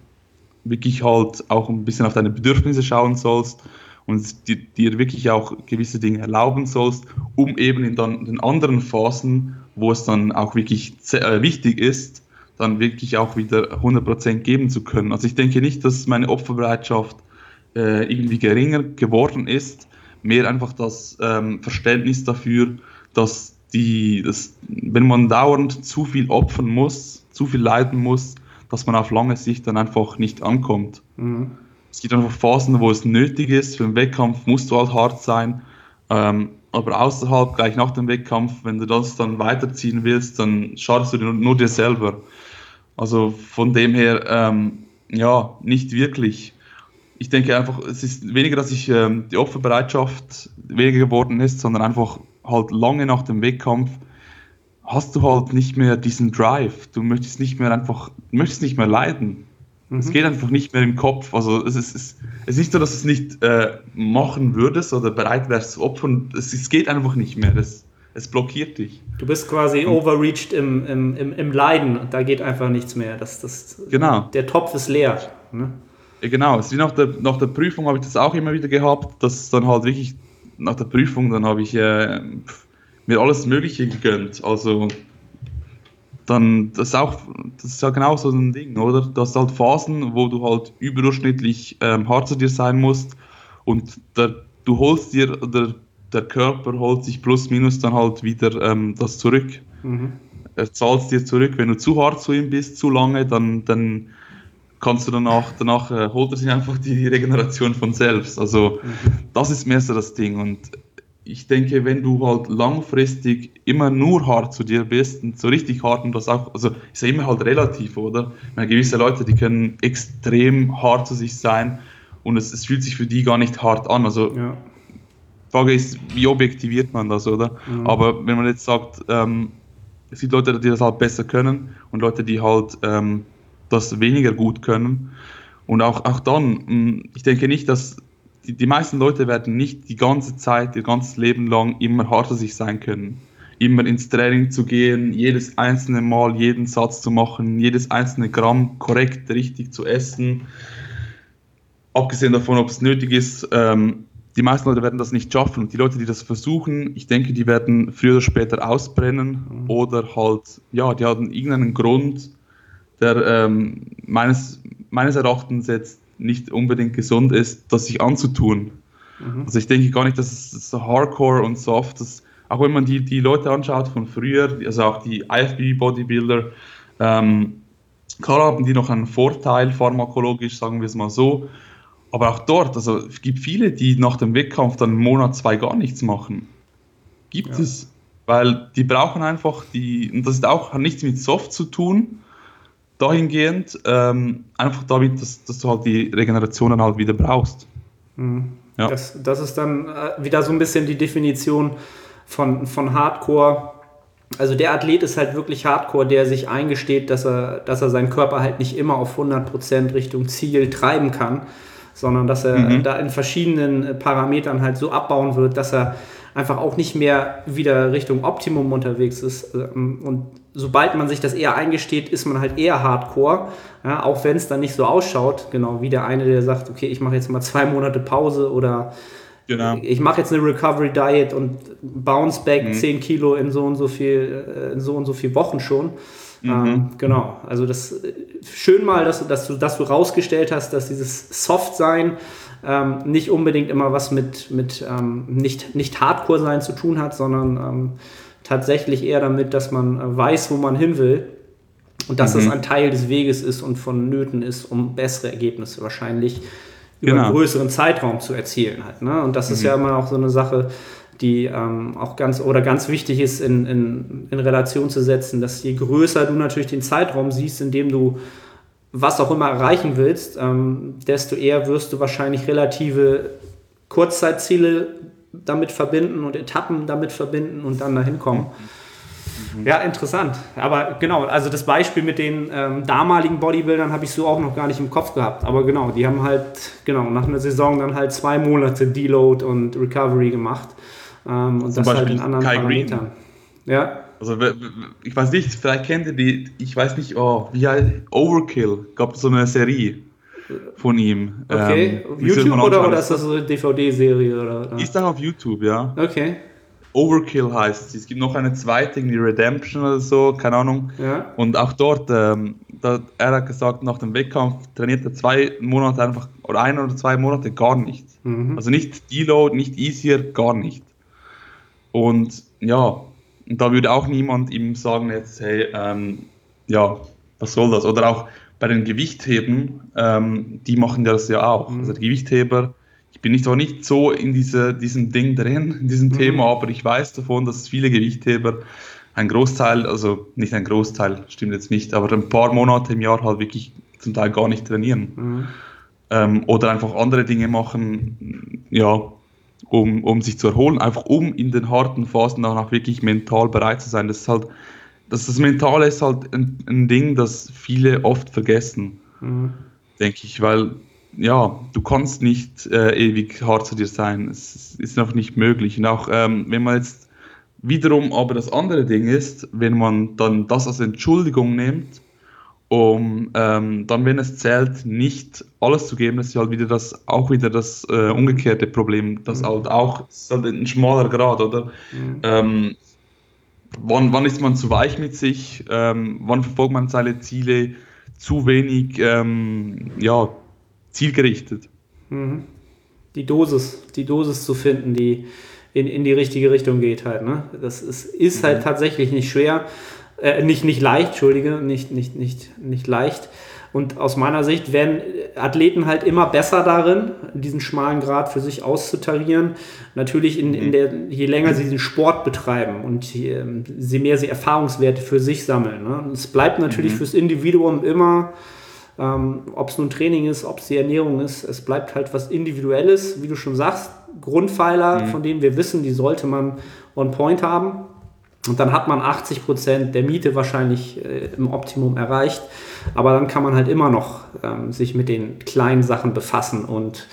Speaker 2: wirklich halt auch ein bisschen auf deine Bedürfnisse schauen sollst und dir, dir wirklich auch gewisse Dinge erlauben sollst, um eben in dann den anderen Phasen wo es dann auch wirklich äh, wichtig ist, dann wirklich auch wieder 100% geben zu können. Also ich denke nicht, dass meine Opferbereitschaft äh, irgendwie geringer geworden ist, mehr einfach das ähm, Verständnis dafür, dass die, dass, wenn man dauernd zu viel opfern muss, zu viel leiden muss, dass man auf lange Sicht dann einfach nicht ankommt. Mhm. Es gibt einfach Phasen, wo es nötig ist. Für einen Wettkampf musst du halt hart sein. Ähm, aber außerhalb, gleich nach dem Wettkampf, wenn du das dann weiterziehen willst, dann schadest du nur, nur dir selber. Also von dem her, ähm, ja, nicht wirklich. Ich denke einfach, es ist weniger, dass ich ähm, die Opferbereitschaft weniger geworden ist, sondern einfach halt lange nach dem Wettkampf hast du halt nicht mehr diesen Drive. Du möchtest nicht mehr einfach, möchtest nicht mehr leiden. Mhm. Es geht einfach nicht mehr im Kopf. Also es ist, es ist nicht so, dass du es nicht äh, machen würdest oder bereit wärst zu opfern. Es, es geht einfach nicht mehr. Das, es blockiert dich.
Speaker 3: Du bist quasi overreached im, im, im, im Leiden. Da geht einfach nichts mehr. Das, das,
Speaker 2: genau.
Speaker 3: Der Topf ist leer. Ne?
Speaker 2: Genau. Es wie nach der, nach der Prüfung habe ich das auch immer wieder gehabt, dass dann halt wirklich nach der Prüfung, dann habe ich äh, mir alles Mögliche gegönnt. Also dann, das ist auch, das ist ja genau so ein Ding, oder? Du hast halt Phasen, wo du halt überdurchschnittlich ähm, hart zu dir sein musst und der, du holst dir, der, der Körper holt sich plus minus dann halt wieder ähm, das zurück. Mhm. Er zahlt dir zurück. Wenn du zu hart zu ihm bist, zu lange, dann, dann kannst du danach, danach äh, holt er sich einfach die Regeneration von selbst. Also mhm. das ist mehr so das Ding. Und ich denke, wenn du halt langfristig immer nur hart zu dir bist und so richtig hart und das auch, also ist ja immer halt relativ, oder? Meine, gewisse Leute, die können extrem hart zu sich sein und es, es fühlt sich für die gar nicht hart an. Also ja. Frage ist, wie objektiviert man das, oder? Mhm. Aber wenn man jetzt sagt, ähm, es gibt Leute, die das halt besser können und Leute, die halt ähm, das weniger gut können. Und auch, auch dann, hm, ich denke nicht, dass die, die meisten Leute werden nicht die ganze Zeit, ihr ganzes Leben lang immer hart sich sein können. Immer ins Training zu gehen, jedes einzelne Mal jeden Satz zu machen, jedes einzelne Gramm korrekt, richtig zu essen. Abgesehen davon, ob es nötig ist, ähm, die meisten Leute werden das nicht schaffen. Und die Leute, die das versuchen, ich denke, die werden früher oder später ausbrennen mhm. oder halt, ja, die haben irgendeinen Grund, der ähm, meines, meines Erachtens jetzt nicht unbedingt gesund ist, das sich anzutun. Mhm. Also ich denke gar nicht, dass es so Hardcore und Soft, dass, auch wenn man die, die Leute anschaut von früher, also auch die IFB-Bodybuilder, ähm, klar haben die noch einen Vorteil pharmakologisch, sagen wir es mal so, aber auch dort, also es gibt viele, die nach dem Wettkampf dann einen Monat, zwei gar nichts machen. Gibt ja. es. Weil die brauchen einfach die, und das ist auch, hat nichts mit Soft zu tun, dahingehend, ähm, einfach damit, dass, dass, du halt die Regeneration dann halt wieder brauchst.
Speaker 3: Mhm. Ja. Das, das ist dann äh, wieder so ein bisschen die Definition von, von Hardcore. Also der Athlet ist halt wirklich Hardcore, der sich eingesteht, dass er, dass er seinen Körper halt nicht immer auf 100% Richtung Ziel treiben kann, sondern dass er mhm. da in verschiedenen äh, Parametern halt so abbauen wird, dass er einfach auch nicht mehr wieder Richtung Optimum unterwegs ist. Ähm, und sobald man sich das eher eingesteht, ist man halt eher Hardcore, ja, auch wenn es dann nicht so ausschaut. Genau wie der eine, der sagt, okay, ich mache jetzt mal zwei Monate Pause oder genau. ich mache jetzt eine Recovery Diet und bounce back mhm. 10 Kilo in so und so viel, äh, in so und so viel Wochen schon. Mhm. Ähm, genau, also das schön mal, dass, dass, du, dass du rausgestellt hast, dass dieses Soft-Sein ähm, nicht unbedingt immer was mit, mit ähm, nicht, nicht Hardcore-Sein zu tun hat, sondern ähm, tatsächlich eher damit, dass man äh, weiß, wo man hin will und dass mhm. das ein Teil des Weges ist und von Nöten ist, um bessere Ergebnisse wahrscheinlich über genau. einen größeren Zeitraum zu erzielen. Halt, ne? Und das mhm. ist ja immer auch so eine Sache, die ähm, auch ganz oder ganz wichtig ist in, in, in Relation zu setzen, dass je größer du natürlich den Zeitraum siehst, in dem du was auch immer erreichen willst, ähm, desto eher wirst du wahrscheinlich relative Kurzzeitziele damit verbinden und Etappen damit verbinden und dann dahin kommen. Mhm. Ja, interessant. Aber genau, also das Beispiel mit den ähm, damaligen Bodybuildern habe ich so auch noch gar nicht im Kopf gehabt. Aber genau, die haben halt, genau, nach einer Saison dann halt zwei Monate Deload und Recovery gemacht. Ähm, und Zum das Beispiel halt in anderen Kai Parametern.
Speaker 2: Green. Ja. Also ich weiß nicht, vielleicht kennt ihr die, ich weiß nicht, oh, wie heißt Overkill, gab so eine Serie von ihm.
Speaker 3: Okay, ähm, YouTube oder, oder ist das so eine DVD-Serie? Oder,
Speaker 2: Ist dann auf YouTube, ja.
Speaker 3: Okay.
Speaker 2: Overkill heißt es. Es gibt noch eine zweite, die Redemption oder so, keine Ahnung. Ja. Und auch dort, ähm, da, er hat gesagt, nach dem Wettkampf trainiert er zwei Monate einfach, oder ein oder zwei Monate gar nicht. Mhm. Also nicht Deload, nicht easier, gar nicht. Und ja, und da würde auch niemand ihm sagen jetzt, hey, ähm, ja, was soll das? Oder auch bei den Gewichtheben, ähm, die machen das ja auch. Mhm. Also der Gewichtheber, ich bin nicht zwar nicht so in diese, diesem Ding drin, in diesem mhm. Thema, aber ich weiß davon, dass viele Gewichtheber ein Großteil, also nicht ein Großteil, stimmt jetzt nicht, aber ein paar Monate im Jahr halt wirklich zum Teil gar nicht trainieren. Mhm. Ähm, oder einfach andere Dinge machen, ja, um, um sich zu erholen, einfach um in den harten Phasen dann auch wirklich mental bereit zu sein. Das ist halt, das, das Mentale ist halt ein, ein Ding, das viele oft vergessen. Mhm. denke ich, weil ja, du kannst nicht äh, ewig hart zu dir sein. Es ist noch nicht möglich. Und auch ähm, wenn man jetzt wiederum aber das andere Ding ist, wenn man dann das als Entschuldigung nimmt, um ähm, dann, wenn es zählt, nicht alles zu geben, das ist halt wieder das, auch wieder das äh, umgekehrte Problem, das mhm. halt auch ist halt ein schmaler Grad, oder? Mhm. Ähm, wann, wann ist man zu weich mit sich? Ähm, wann verfolgt man seine Ziele zu wenig ähm, ja, zielgerichtet?
Speaker 3: Mhm. Die Dosis, die Dosis zu finden, die in, in die richtige Richtung geht halt. Ne? Das ist, ist halt mhm. tatsächlich nicht schwer äh, nicht, nicht leicht, Entschuldige, nicht, nicht, nicht, nicht leicht. Und aus meiner Sicht werden Athleten halt immer besser darin, diesen schmalen Grad für sich auszutarieren. Natürlich, in, in mhm. der, je länger sie den Sport betreiben und je, je mehr sie Erfahrungswerte für sich sammeln. Ne? es bleibt natürlich mhm. fürs Individuum immer, ähm, ob es nun Training ist, ob es die Ernährung ist, es bleibt halt was Individuelles, wie du schon sagst, Grundpfeiler, mhm. von denen wir wissen, die sollte man on point haben. Und dann hat man 80 Prozent der Miete wahrscheinlich äh, im Optimum erreicht. Aber dann kann man halt immer noch ähm, sich mit den kleinen Sachen befassen und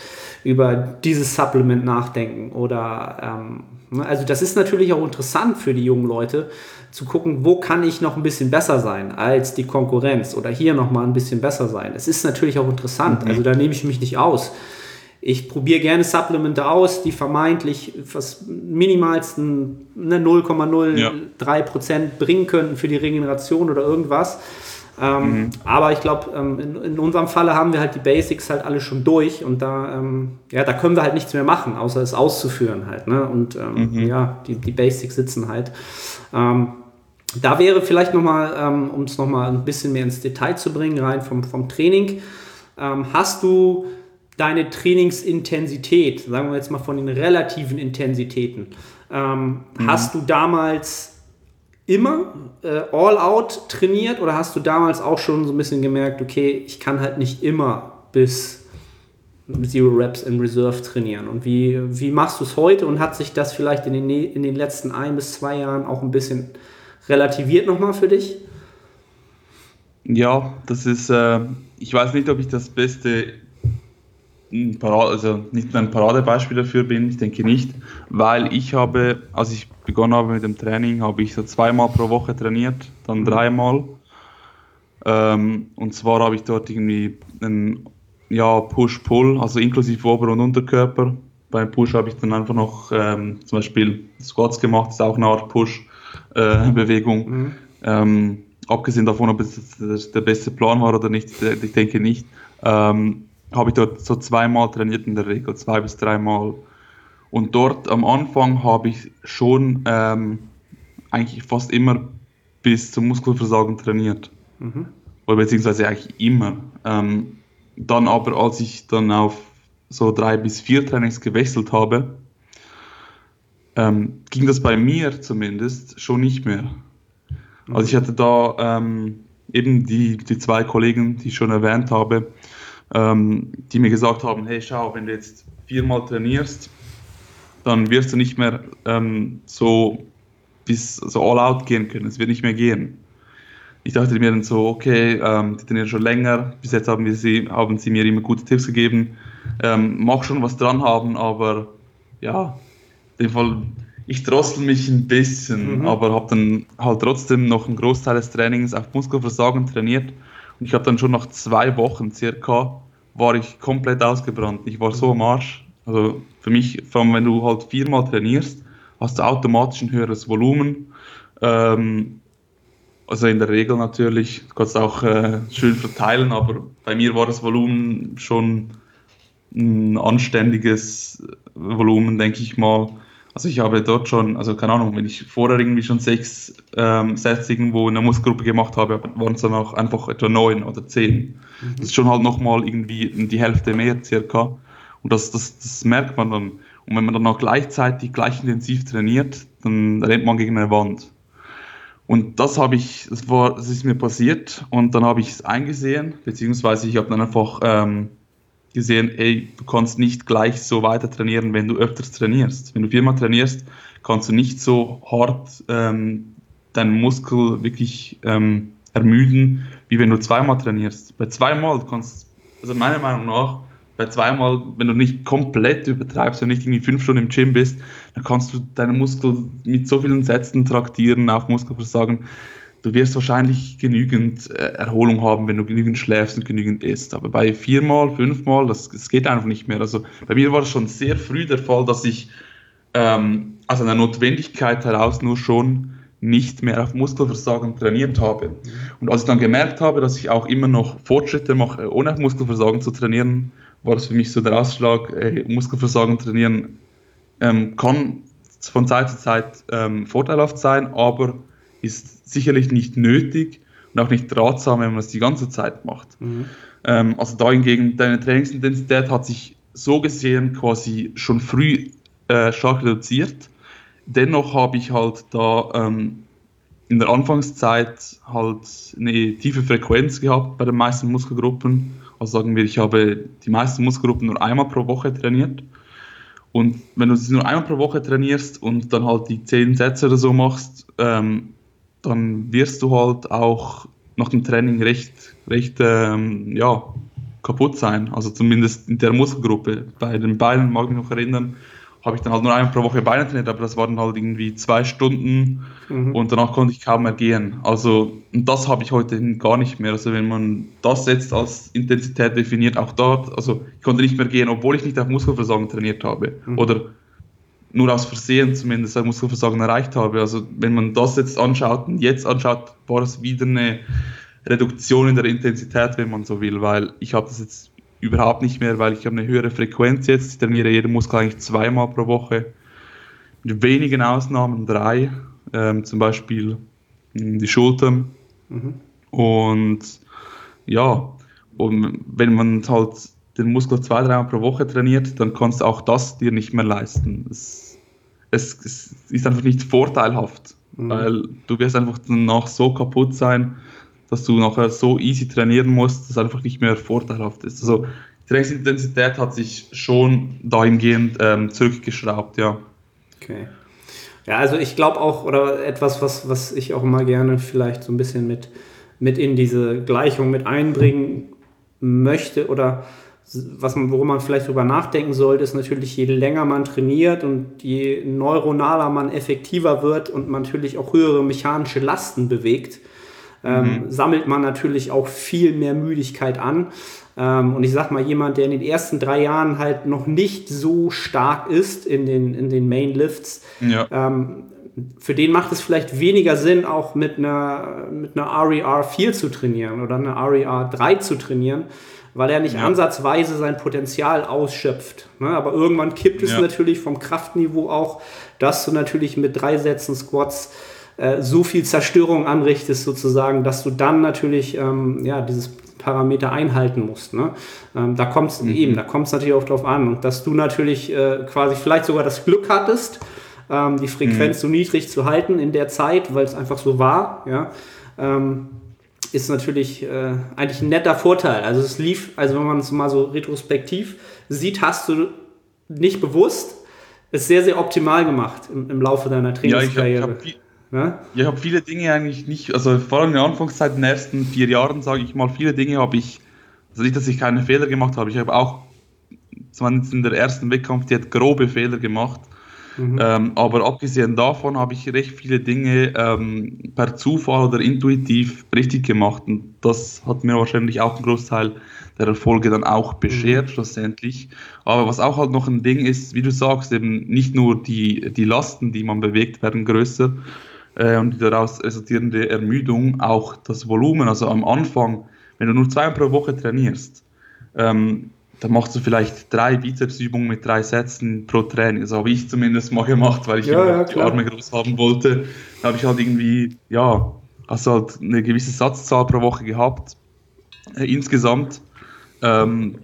Speaker 3: über dieses Supplement nachdenken. Oder ähm, ne, also das ist natürlich auch interessant für die jungen Leute zu gucken, wo kann ich noch ein bisschen besser sein als die Konkurrenz oder hier noch mal ein bisschen besser sein. Es ist natürlich auch interessant. Mhm. Also da nehme ich mich nicht aus ich probiere gerne Supplemente aus, die vermeintlich was minimalsten ne, 0,03 ja. Prozent bringen könnten für die Regeneration oder irgendwas. Ähm, mhm. Aber ich glaube, ähm, in, in, unserem Falle haben wir halt die Basics halt alle schon durch und da, ähm, ja, da können wir halt nichts mehr machen, außer es auszuführen halt. Ne? Und ähm, mhm. ja, die, die Basics sitzen halt. Ähm, da wäre vielleicht nochmal, ähm, um es nochmal ein bisschen mehr ins Detail zu bringen, rein vom, vom Training, hast du deine Trainingsintensität, sagen wir jetzt mal von den relativen Intensitäten, ähm, mhm. hast du damals immer äh, all out trainiert oder hast du damals auch schon so ein bisschen gemerkt, okay, ich kann halt nicht immer bis Zero Reps in Reserve trainieren? Und wie, wie machst du es heute und hat sich das vielleicht in den, in den letzten ein bis zwei Jahren auch ein bisschen relativiert nochmal für dich?
Speaker 2: Ja, das ist, äh, ich weiß nicht, ob ich das beste ein Parade, also nicht ein Paradebeispiel dafür bin, ich denke nicht, weil ich habe, als ich begonnen habe mit dem Training, habe ich so zweimal pro Woche trainiert, dann mhm. dreimal. Ähm, und zwar habe ich dort irgendwie einen ja, Push-Pull, also inklusive Ober- und Unterkörper. Beim Push habe ich dann einfach noch ähm, zum Beispiel Squats gemacht, das ist auch eine Art Push-Bewegung. Äh, mhm. ähm, abgesehen davon, ob es der beste Plan war oder nicht, ich denke nicht. Ähm, habe ich dort so zweimal trainiert in der Regel, zwei bis dreimal. Und dort am Anfang habe ich schon ähm, eigentlich fast immer bis zum Muskelversagen trainiert. Mhm. Oder beziehungsweise eigentlich immer. Ähm, dann aber, als ich dann auf so drei bis vier Trainings gewechselt habe, ähm, ging das bei mir zumindest schon nicht mehr. Also ich hatte da ähm, eben die, die zwei Kollegen, die ich schon erwähnt habe, ähm, die mir gesagt haben, hey schau, wenn du jetzt viermal trainierst, dann wirst du nicht mehr ähm, so bis so all out gehen können. Es wird nicht mehr gehen. Ich dachte mir dann so, okay, ähm, die trainieren schon länger, bis jetzt haben, wir sie, haben sie mir immer gute Tipps gegeben, ähm, mag schon was dran haben, aber ja, in dem Fall, ich drossel mich ein bisschen, mhm. aber habe dann halt trotzdem noch einen Großteil des Trainings auf Muskelversagen trainiert und ich habe dann schon nach zwei Wochen circa, war ich komplett ausgebrannt. Ich war so am Arsch. Also für mich, vor allem wenn du halt viermal trainierst, hast du automatisch ein höheres Volumen. Ähm, also in der Regel natürlich, du kannst auch äh, schön verteilen, aber bei mir war das Volumen schon ein anständiges Volumen, denke ich mal. Also ich habe dort schon, also keine Ahnung, wenn ich vorher irgendwie schon sechs ähm, Sets irgendwo in der Muskelgruppe gemacht habe, waren es dann auch einfach etwa neun oder zehn. Mhm. Das ist schon halt nochmal irgendwie die Hälfte mehr circa. Und das, das, das merkt man dann. Und wenn man dann auch gleichzeitig gleich intensiv trainiert, dann rennt man gegen eine Wand. Und das habe ich, das war, das ist mir passiert und dann habe ich es eingesehen, beziehungsweise ich habe dann einfach ähm, gesehen, ey, du kannst nicht gleich so weiter trainieren, wenn du öfters trainierst. Wenn du viermal trainierst, kannst du nicht so hart ähm, deinen Muskel wirklich ähm, ermüden, wie wenn du zweimal trainierst. Bei zweimal kannst also meiner Meinung nach, bei zweimal, wenn du nicht komplett übertreibst und nicht irgendwie fünf Stunden im Gym bist, dann kannst du deine Muskeln mit so vielen Sätzen traktieren auf Muskelversagen. Du wirst wahrscheinlich genügend äh, Erholung haben, wenn du genügend schläfst und genügend isst. Aber bei viermal, fünfmal, das, das geht einfach nicht mehr. Also bei mir war es schon sehr früh der Fall, dass ich ähm, aus einer Notwendigkeit heraus nur schon nicht mehr auf Muskelversagen trainiert habe. Und als ich dann gemerkt habe, dass ich auch immer noch Fortschritte mache, ohne auf Muskelversagen zu trainieren, war das für mich so der Ausschlag, ey, Muskelversagen trainieren ähm, kann von Zeit zu Zeit ähm, vorteilhaft sein, aber ist sicherlich nicht nötig und auch nicht ratsam, wenn man es die ganze Zeit macht. Mhm. Ähm, also da hingegen, deine Trainingsintensität hat sich so gesehen quasi schon früh äh, stark reduziert. Dennoch habe ich halt da ähm, in der Anfangszeit halt eine tiefe Frequenz gehabt bei den meisten Muskelgruppen also sagen wir, ich habe die meisten Muskelgruppen nur einmal pro Woche trainiert. Und wenn du sie nur einmal pro Woche trainierst und dann halt die zehn Sätze oder so machst, ähm, dann wirst du halt auch nach dem Training recht, recht ähm, ja, kaputt sein. Also zumindest in der Muskelgruppe. Bei den Beinen mag ich mich noch erinnern, habe ich dann halt nur einmal pro Woche Beine trainiert, aber das waren halt irgendwie zwei Stunden mhm. und danach konnte ich kaum mehr gehen. Also das habe ich heute gar nicht mehr. Also wenn man das jetzt als Intensität definiert, auch dort, also ich konnte nicht mehr gehen, obwohl ich nicht auf Muskelversagen trainiert habe mhm. oder nur aus Versehen zumindest ein Muskelversagen erreicht habe. Also wenn man das jetzt anschaut und jetzt anschaut, war es wieder eine Reduktion in der Intensität, wenn man so will, weil ich habe das jetzt überhaupt nicht mehr, weil ich habe eine höhere Frequenz jetzt. Ich trainiere jeden Muskel eigentlich zweimal pro Woche. Mit wenigen Ausnahmen drei. Ähm, zum Beispiel hm, die Schultern. Mhm. Und ja, und wenn man halt den Muskel zwei, dreimal pro Woche trainiert, dann kannst du auch das dir nicht mehr leisten. Es, es, es ist einfach nicht vorteilhaft, mhm. weil du wirst einfach danach so kaputt sein, dass du nachher so easy trainieren musst, dass es einfach nicht mehr vorteilhaft ist. Also die Trainingsintensität hat sich schon dahingehend ähm, zurückgeschraubt, ja.
Speaker 3: Okay. Ja, also ich glaube auch, oder etwas, was, was ich auch immer gerne vielleicht so ein bisschen mit, mit in diese Gleichung mit einbringen möchte oder was man, worum man vielleicht drüber nachdenken sollte, ist natürlich, je länger man trainiert und je neuronaler man effektiver wird und man natürlich auch höhere mechanische Lasten bewegt, ähm, mhm. sammelt man natürlich auch viel mehr Müdigkeit an. Ähm, und ich sag mal, jemand, der in den ersten drei Jahren halt noch nicht so stark ist in den, in den Main Lifts, ja. ähm, für den macht es vielleicht weniger Sinn, auch mit einer, mit einer RER 4 zu trainieren oder einer RER 3 zu trainieren, weil er nicht ja. ansatzweise sein Potenzial ausschöpft. Ne? Aber irgendwann kippt es ja. natürlich vom Kraftniveau auch, dass du natürlich mit drei Sätzen Squats äh, so viel Zerstörung anrichtest, sozusagen, dass du dann natürlich ähm, ja, dieses Parameter einhalten musst. Ne? Ähm, da kommt es mhm. eben, da kommt es natürlich auch drauf an. Und dass du natürlich äh, quasi vielleicht sogar das Glück hattest, ähm, die Frequenz mhm. so niedrig zu halten in der Zeit, weil es einfach so war, ja, ähm, ist natürlich äh, eigentlich ein netter Vorteil. Also es lief, also wenn man es mal so retrospektiv sieht, hast du nicht bewusst, es sehr, sehr optimal gemacht im, im Laufe deiner Trainingskarriere. Ja,
Speaker 2: ja? ich habe viele Dinge eigentlich nicht, also vor allem in der Anfangszeit, in den ersten vier Jahren, sage ich mal, viele Dinge habe ich, also nicht, dass ich keine Fehler gemacht habe, ich habe auch, zumindest in der ersten Wettkampf, die hat grobe Fehler gemacht. Mhm. Ähm, aber abgesehen davon habe ich recht viele Dinge ähm, per Zufall oder intuitiv richtig gemacht. Und das hat mir wahrscheinlich auch einen Großteil der Erfolge dann auch beschert, mhm. schlussendlich. Aber was auch halt noch ein Ding ist, wie du sagst, eben nicht nur die, die Lasten, die man bewegt, werden größer, äh, und die daraus resultierende Ermüdung, auch das Volumen. Also am Anfang, wenn du nur zwei pro Woche trainierst, ähm, dann machst du vielleicht drei Bizepsübungen mit drei Sätzen pro Training. Das habe ich zumindest mal gemacht, weil ich ja, ja, die Arme groß haben wollte. Da habe ich halt irgendwie, ja, also halt eine gewisse Satzzahl pro Woche gehabt. Äh, insgesamt, ähm,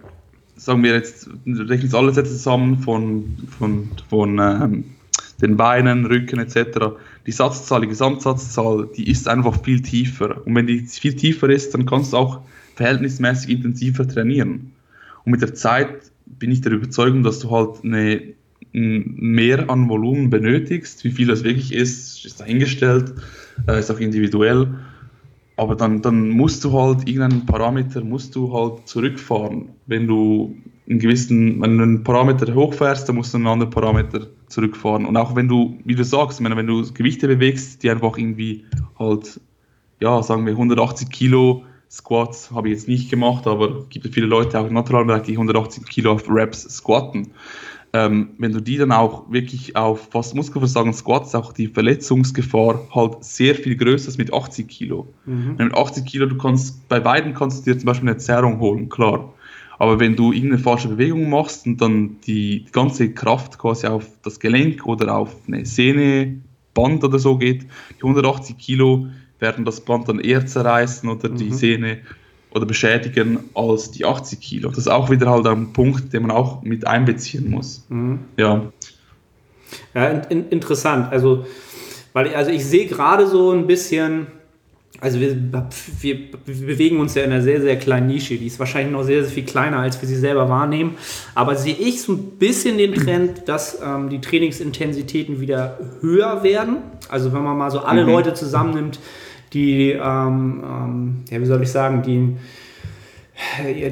Speaker 2: sagen wir jetzt, rechnen es alle Sätze zusammen von, von, von ähm, den Beinen, Rücken etc die Satzzahl, die Gesamtsatzzahl, die ist einfach viel tiefer. Und wenn die viel tiefer ist, dann kannst du auch verhältnismäßig intensiver trainieren. Und mit der Zeit bin ich der Überzeugung, dass du halt eine, mehr an Volumen benötigst. Wie viel das wirklich ist, ist dahingestellt, äh, ist auch individuell. aber dann, dann musst du halt irgendeinen Parameter musst du halt zurückfahren. Wenn du einen gewissen, wenn du einen Parameter hochfährst, dann musst du einen anderen Parameter zurückfahren. Und auch wenn du, wie du sagst, meine, wenn du Gewichte bewegst, die einfach irgendwie halt, ja, sagen wir 180 Kilo Squats habe ich jetzt nicht gemacht, aber gibt es viele Leute auch im Naturalbereich, die 180 Kilo auf Reps squatten. Ähm, wenn du die dann auch wirklich auf fast Muskelversagen squats, auch die Verletzungsgefahr halt sehr viel größer ist mit 80 Kilo. Mhm. Mit 80 Kilo, du kannst, bei beiden kannst du dir zum Beispiel eine Zerrung holen, klar. Aber wenn du irgendeine falsche Bewegung machst und dann die ganze Kraft quasi auf das Gelenk oder auf eine Sehne, Band oder so geht, die 180 Kilo werden das Band dann eher zerreißen oder die mhm. Sehne oder beschädigen als die 80 Kilo. Das ist auch wieder halt ein Punkt, den man auch mit einbeziehen muss. Mhm. Ja.
Speaker 3: Ja, in, interessant. Also, weil also ich sehe gerade so ein bisschen also wir, wir, wir, bewegen uns ja in einer sehr, sehr kleinen Nische. Die ist wahrscheinlich noch sehr, sehr viel kleiner, als wir sie selber wahrnehmen. Aber sehe ich so ein bisschen den Trend, dass ähm, die Trainingsintensitäten wieder höher werden. Also wenn man mal so alle mhm. Leute zusammennimmt, die, ähm, ähm, ja, wie soll ich sagen, die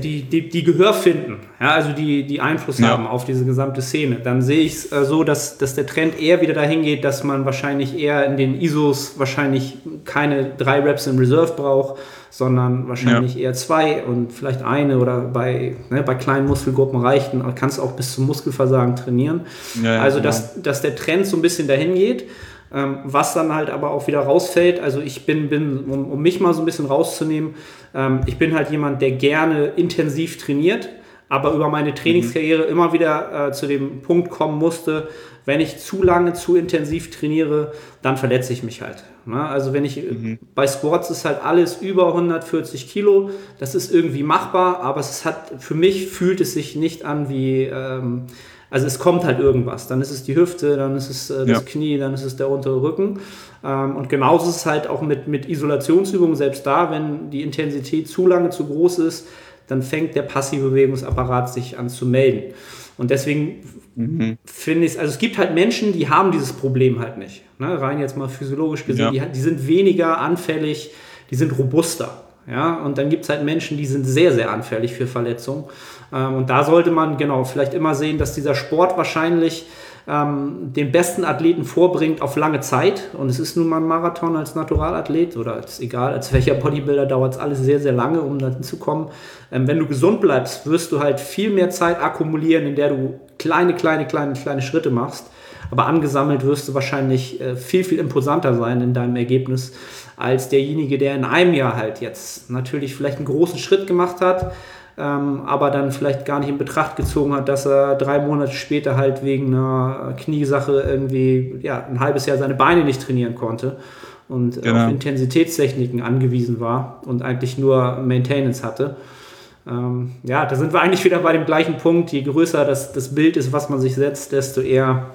Speaker 3: die, die, die Gehör finden, ja, also die, die Einfluss ja. haben auf diese gesamte Szene, dann sehe ich es äh, so, dass, dass der Trend eher wieder dahin geht, dass man wahrscheinlich eher in den ISOs wahrscheinlich keine drei Reps in Reserve braucht, sondern wahrscheinlich ja. eher zwei und vielleicht eine oder bei, ne, bei kleinen Muskelgruppen reicht, kannst du auch bis zum Muskelversagen trainieren. Ja, also, dass, dass der Trend so ein bisschen dahin geht. Ähm, was dann halt aber auch wieder rausfällt, also ich bin, bin um, um mich mal so ein bisschen rauszunehmen, ähm, ich bin halt jemand, der gerne intensiv trainiert, aber über meine Trainingskarriere mhm. immer wieder äh, zu dem Punkt kommen musste, wenn ich zu lange, zu intensiv trainiere, dann verletze ich mich halt. Ne? Also wenn ich, mhm. bei Sports ist halt alles über 140 Kilo, das ist irgendwie machbar, aber es hat, für mich fühlt es sich nicht an wie, ähm, also es kommt halt irgendwas. Dann ist es die Hüfte, dann ist es äh, das ja. Knie, dann ist es der untere Rücken. Ähm, und genauso ist es halt auch mit, mit Isolationsübungen, selbst da, wenn die Intensität zu lange zu groß ist, dann fängt der passive Bewegungsapparat sich an zu melden. Und deswegen mhm. finde ich es, also es gibt halt Menschen, die haben dieses Problem halt nicht. Ne? Rein jetzt mal physiologisch gesehen, ja. die, die sind weniger anfällig, die sind robuster. Ja, und dann gibt es halt Menschen, die sind sehr, sehr anfällig für Verletzungen. Ähm, und da sollte man genau vielleicht immer sehen, dass dieser Sport wahrscheinlich ähm, den besten Athleten vorbringt auf lange Zeit. Und es ist nun mal ein Marathon als Naturalathlet oder als egal, als welcher Bodybuilder dauert es alles sehr, sehr lange, um dahin zu kommen. Ähm, wenn du gesund bleibst, wirst du halt viel mehr Zeit akkumulieren, in der du kleine, kleine, kleine, kleine Schritte machst. Aber angesammelt wirst du wahrscheinlich äh, viel, viel imposanter sein in deinem Ergebnis als derjenige, der in einem Jahr halt jetzt natürlich vielleicht einen großen Schritt gemacht hat, ähm, aber dann vielleicht gar nicht in Betracht gezogen hat, dass er drei Monate später halt wegen einer Kniesache irgendwie ja, ein halbes Jahr seine Beine nicht trainieren konnte und äh, genau. auf Intensitätstechniken angewiesen war und eigentlich nur Maintenance hatte. Ähm, ja, da sind wir eigentlich wieder bei dem gleichen Punkt. Je größer das, das Bild ist, was man sich setzt, desto eher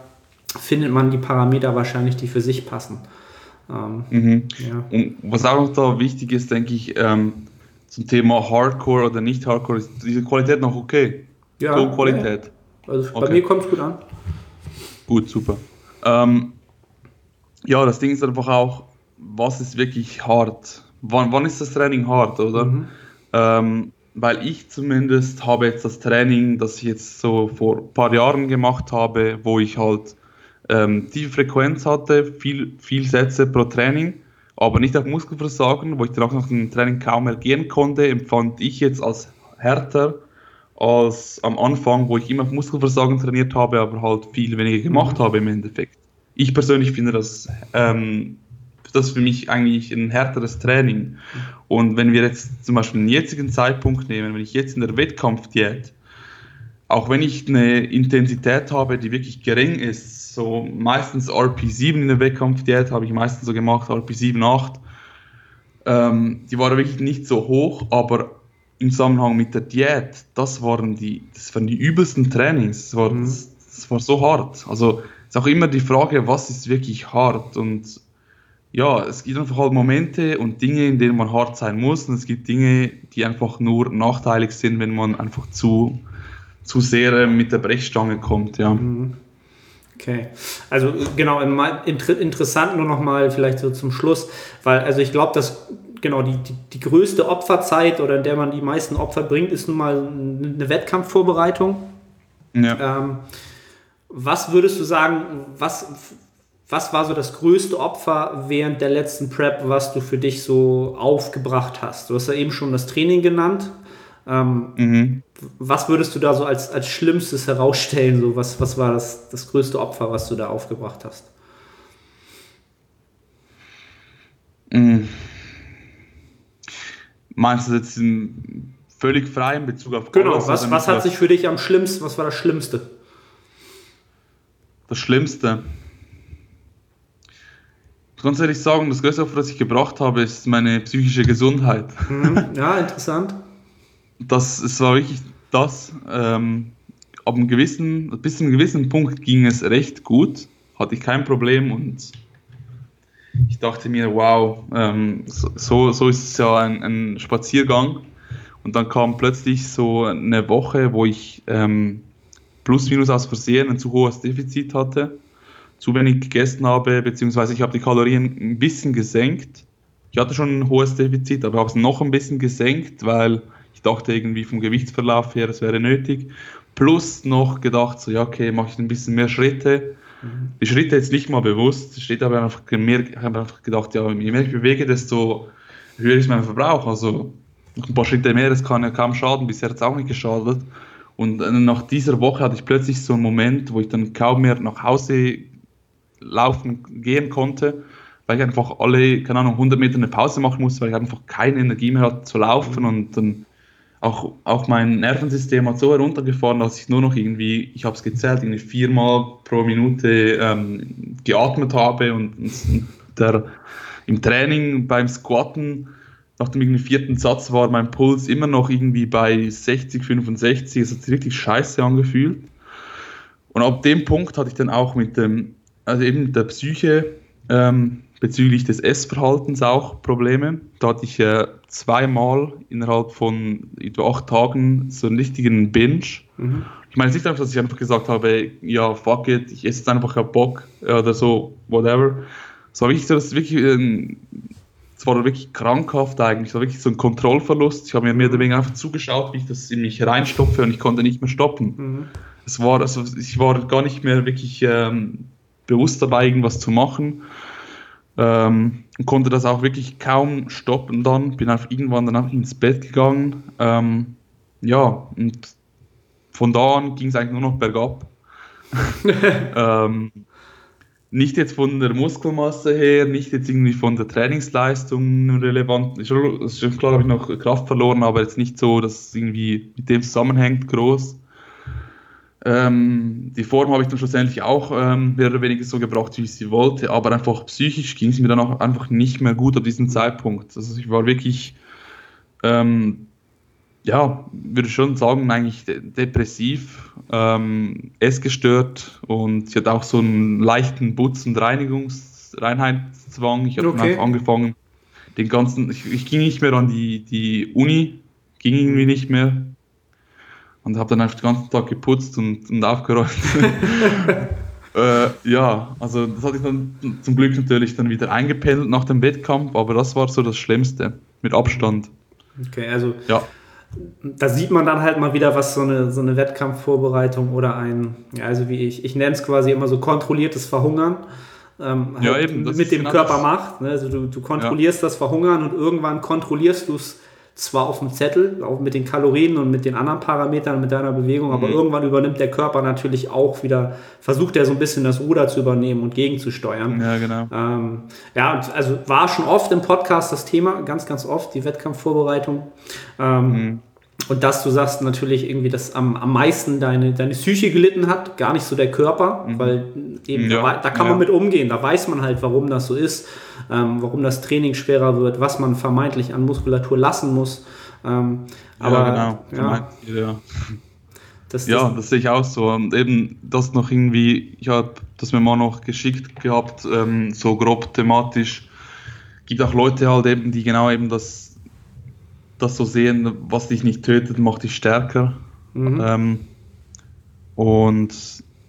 Speaker 3: findet man die Parameter wahrscheinlich, die für sich passen.
Speaker 2: Ähm, mhm. ja. Und was auch noch da wichtig ist, denke ich, ähm, zum Thema Hardcore oder nicht Hardcore, ist diese Qualität noch okay?
Speaker 3: Ja. So Qualität. Ja. Also bei okay. mir kommt es gut an.
Speaker 2: Gut, super. Ähm, ja, das Ding ist einfach auch, was ist wirklich hart? Wann, wann ist das Training hart, oder? Mhm. Ähm, weil ich zumindest habe jetzt das Training, das ich jetzt so vor ein paar Jahren gemacht habe, wo ich halt ähm, tiefe Frequenz hatte, viel, viel Sätze pro Training aber nicht auf Muskelversagen, wo ich dann auch nach dem Training kaum mehr gehen konnte, empfand ich jetzt als härter als am Anfang, wo ich immer auf Muskelversagen trainiert habe, aber halt viel weniger gemacht habe im Endeffekt. Ich persönlich finde das, ähm, das für mich eigentlich ein härteres Training. Und wenn wir jetzt zum Beispiel den jetzigen Zeitpunkt nehmen, wenn ich jetzt in der Wettkampfdiät, auch wenn ich eine Intensität habe, die wirklich gering ist, so meistens RP7 in der Wettkampfdiät habe ich meistens so gemacht, RP7, 8. Ähm, die waren wirklich nicht so hoch, aber im Zusammenhang mit der Diät, das waren die, das waren die übelsten Trainings. Das war, mhm. das, das war so hart. Also es ist auch immer die Frage, was ist wirklich hart und ja, es gibt einfach halt Momente und Dinge, in denen man hart sein muss und es gibt Dinge, die einfach nur nachteilig sind, wenn man einfach zu, zu sehr mit der Brechstange kommt, ja. Mhm.
Speaker 3: Okay, also genau, interessant nur noch mal vielleicht so zum Schluss, weil also ich glaube, das genau, die, die, die größte Opferzeit oder in der man die meisten Opfer bringt, ist nun mal eine Wettkampfvorbereitung. Ja. Ähm, was würdest du sagen, was, was war so das größte Opfer während der letzten Prep, was du für dich so aufgebracht hast? Du hast ja eben schon das Training genannt. Ähm, mhm. Was würdest du da so als, als Schlimmstes herausstellen? So, was, was war das, das größte Opfer, was du da aufgebracht hast?
Speaker 2: Mhm. Meinst du jetzt völlig frei in Bezug auf
Speaker 3: Genau, was, was, was hat sich für dich am schlimmsten, was war das Schlimmste?
Speaker 2: Das Schlimmste. Ganz ehrlich sagen, das größte Opfer, das ich gebracht habe, ist meine psychische Gesundheit.
Speaker 3: Mhm. Ja, interessant.
Speaker 2: Das, es war wirklich das. Ähm, ab einem gewissen, bis zu einem gewissen Punkt ging es recht gut, hatte ich kein Problem und ich dachte mir, wow, ähm, so, so ist es ja ein, ein, Spaziergang. Und dann kam plötzlich so eine Woche, wo ich ähm, plus minus aus Versehen ein zu hohes Defizit hatte, zu wenig gegessen habe, beziehungsweise ich habe die Kalorien ein bisschen gesenkt. Ich hatte schon ein hohes Defizit, aber habe es noch ein bisschen gesenkt, weil dachte irgendwie vom Gewichtsverlauf her, es wäre nötig. Plus noch gedacht, so ja, okay, mache ich ein bisschen mehr Schritte Mhm. Die Schritte jetzt nicht mal bewusst, steht aber einfach mehr, ich habe einfach gedacht, ja, je mehr ich bewege, desto höher ist mein Verbrauch. Also noch ein paar Schritte mehr, das kann ja kaum schaden, bisher hat es auch nicht geschadet. Und äh, nach dieser Woche hatte ich plötzlich so einen Moment, wo ich dann kaum mehr nach Hause laufen gehen konnte, weil ich einfach alle, keine Ahnung, 100 Meter eine Pause machen musste, weil ich einfach keine Energie mehr hatte zu laufen mhm. und dann auch, auch mein Nervensystem hat so heruntergefahren, dass ich nur noch irgendwie, ich habe es gezählt, irgendwie viermal pro Minute ähm, geatmet habe und, und der, im Training beim Squatten nach dem irgendwie vierten Satz war mein Puls immer noch irgendwie bei 60, 65, es hat sich richtig scheiße angefühlt. Und ab dem Punkt hatte ich dann auch mit dem, also eben der Psyche ähm, bezüglich des Essverhaltens auch Probleme. Da hatte ich äh, zweimal innerhalb von etwa acht Tagen so einen richtigen Binge. Mhm. Ich meine, es ist nicht einfach, dass ich einfach gesagt habe, ja, fuck it, ich esse jetzt einfach, keinen Bock oder so, whatever. Es war wirklich so, das wirklich, äh, es war wirklich krankhaft eigentlich, es war wirklich so ein Kontrollverlust. Ich habe mir mehr oder weniger einfach zugeschaut, wie ich das in mich reinstopfe und ich konnte nicht mehr stoppen. Mhm. Es war, also ich war gar nicht mehr wirklich ähm, bewusst dabei, irgendwas zu machen. Ähm, konnte das auch wirklich kaum stoppen dann, bin einfach irgendwann danach ins Bett gegangen. Ähm, ja, und von da an ging es eigentlich nur noch bergab. ähm, nicht jetzt von der Muskelmasse her, nicht jetzt irgendwie von der Trainingsleistung relevant. Ist schon klar, habe ich noch Kraft verloren, aber jetzt nicht so, dass es irgendwie mit dem zusammenhängt groß. Ähm, die Form habe ich dann schlussendlich auch ähm, mehr oder weniger so gebracht, wie ich sie wollte, aber einfach psychisch ging es mir dann auch einfach nicht mehr gut ab diesem Zeitpunkt. Also ich war wirklich, ähm, ja, würde schon sagen, eigentlich de depressiv, ähm, essgestört und ich hatte auch so einen leichten Butz- und Reinigungs Reinheitszwang. Ich habe okay. einfach angefangen, den ganzen, ich, ich ging nicht mehr an die, die Uni, ging irgendwie nicht mehr und habe dann einfach den ganzen Tag geputzt und, und aufgeräumt. äh, ja, also das hatte ich dann zum Glück natürlich dann wieder eingependelt nach dem Wettkampf, aber das war so das Schlimmste, mit Abstand.
Speaker 3: Okay, also ja. da sieht man dann halt mal wieder, was so eine, so eine Wettkampfvorbereitung oder ein, ja, also wie ich, ich nenne es quasi immer so kontrolliertes Verhungern. Ähm, halt ja, eben, mit dem genau Körper das. macht. Ne? Also du, du kontrollierst ja. das Verhungern und irgendwann kontrollierst du es zwar auf dem Zettel, auch mit den Kalorien und mit den anderen Parametern, mit deiner Bewegung, aber mhm. irgendwann übernimmt der Körper natürlich auch wieder, versucht er so ein bisschen das Ruder zu übernehmen und gegenzusteuern.
Speaker 2: Ja, genau.
Speaker 3: Ähm, ja, also war schon oft im Podcast das Thema, ganz, ganz oft, die Wettkampfvorbereitung. Ähm, mhm. Und dass du sagst natürlich irgendwie, dass am, am meisten deine, deine Psyche gelitten hat, gar nicht so der Körper, mhm. weil eben ja, da, da, kann ja. man mit umgehen, da weiß man halt, warum das so ist, ähm, warum das Training schwerer wird, was man vermeintlich an Muskulatur lassen muss. Ähm, aber ja,
Speaker 2: genau. Ja, ja. Das, ja, das sehe ich auch so. Und eben das noch irgendwie, ich habe das mir mal noch geschickt gehabt, ähm, so grob thematisch. Gibt auch Leute halt eben, die genau eben das das so sehen, was dich nicht tötet, macht dich stärker. Mhm. Ähm, und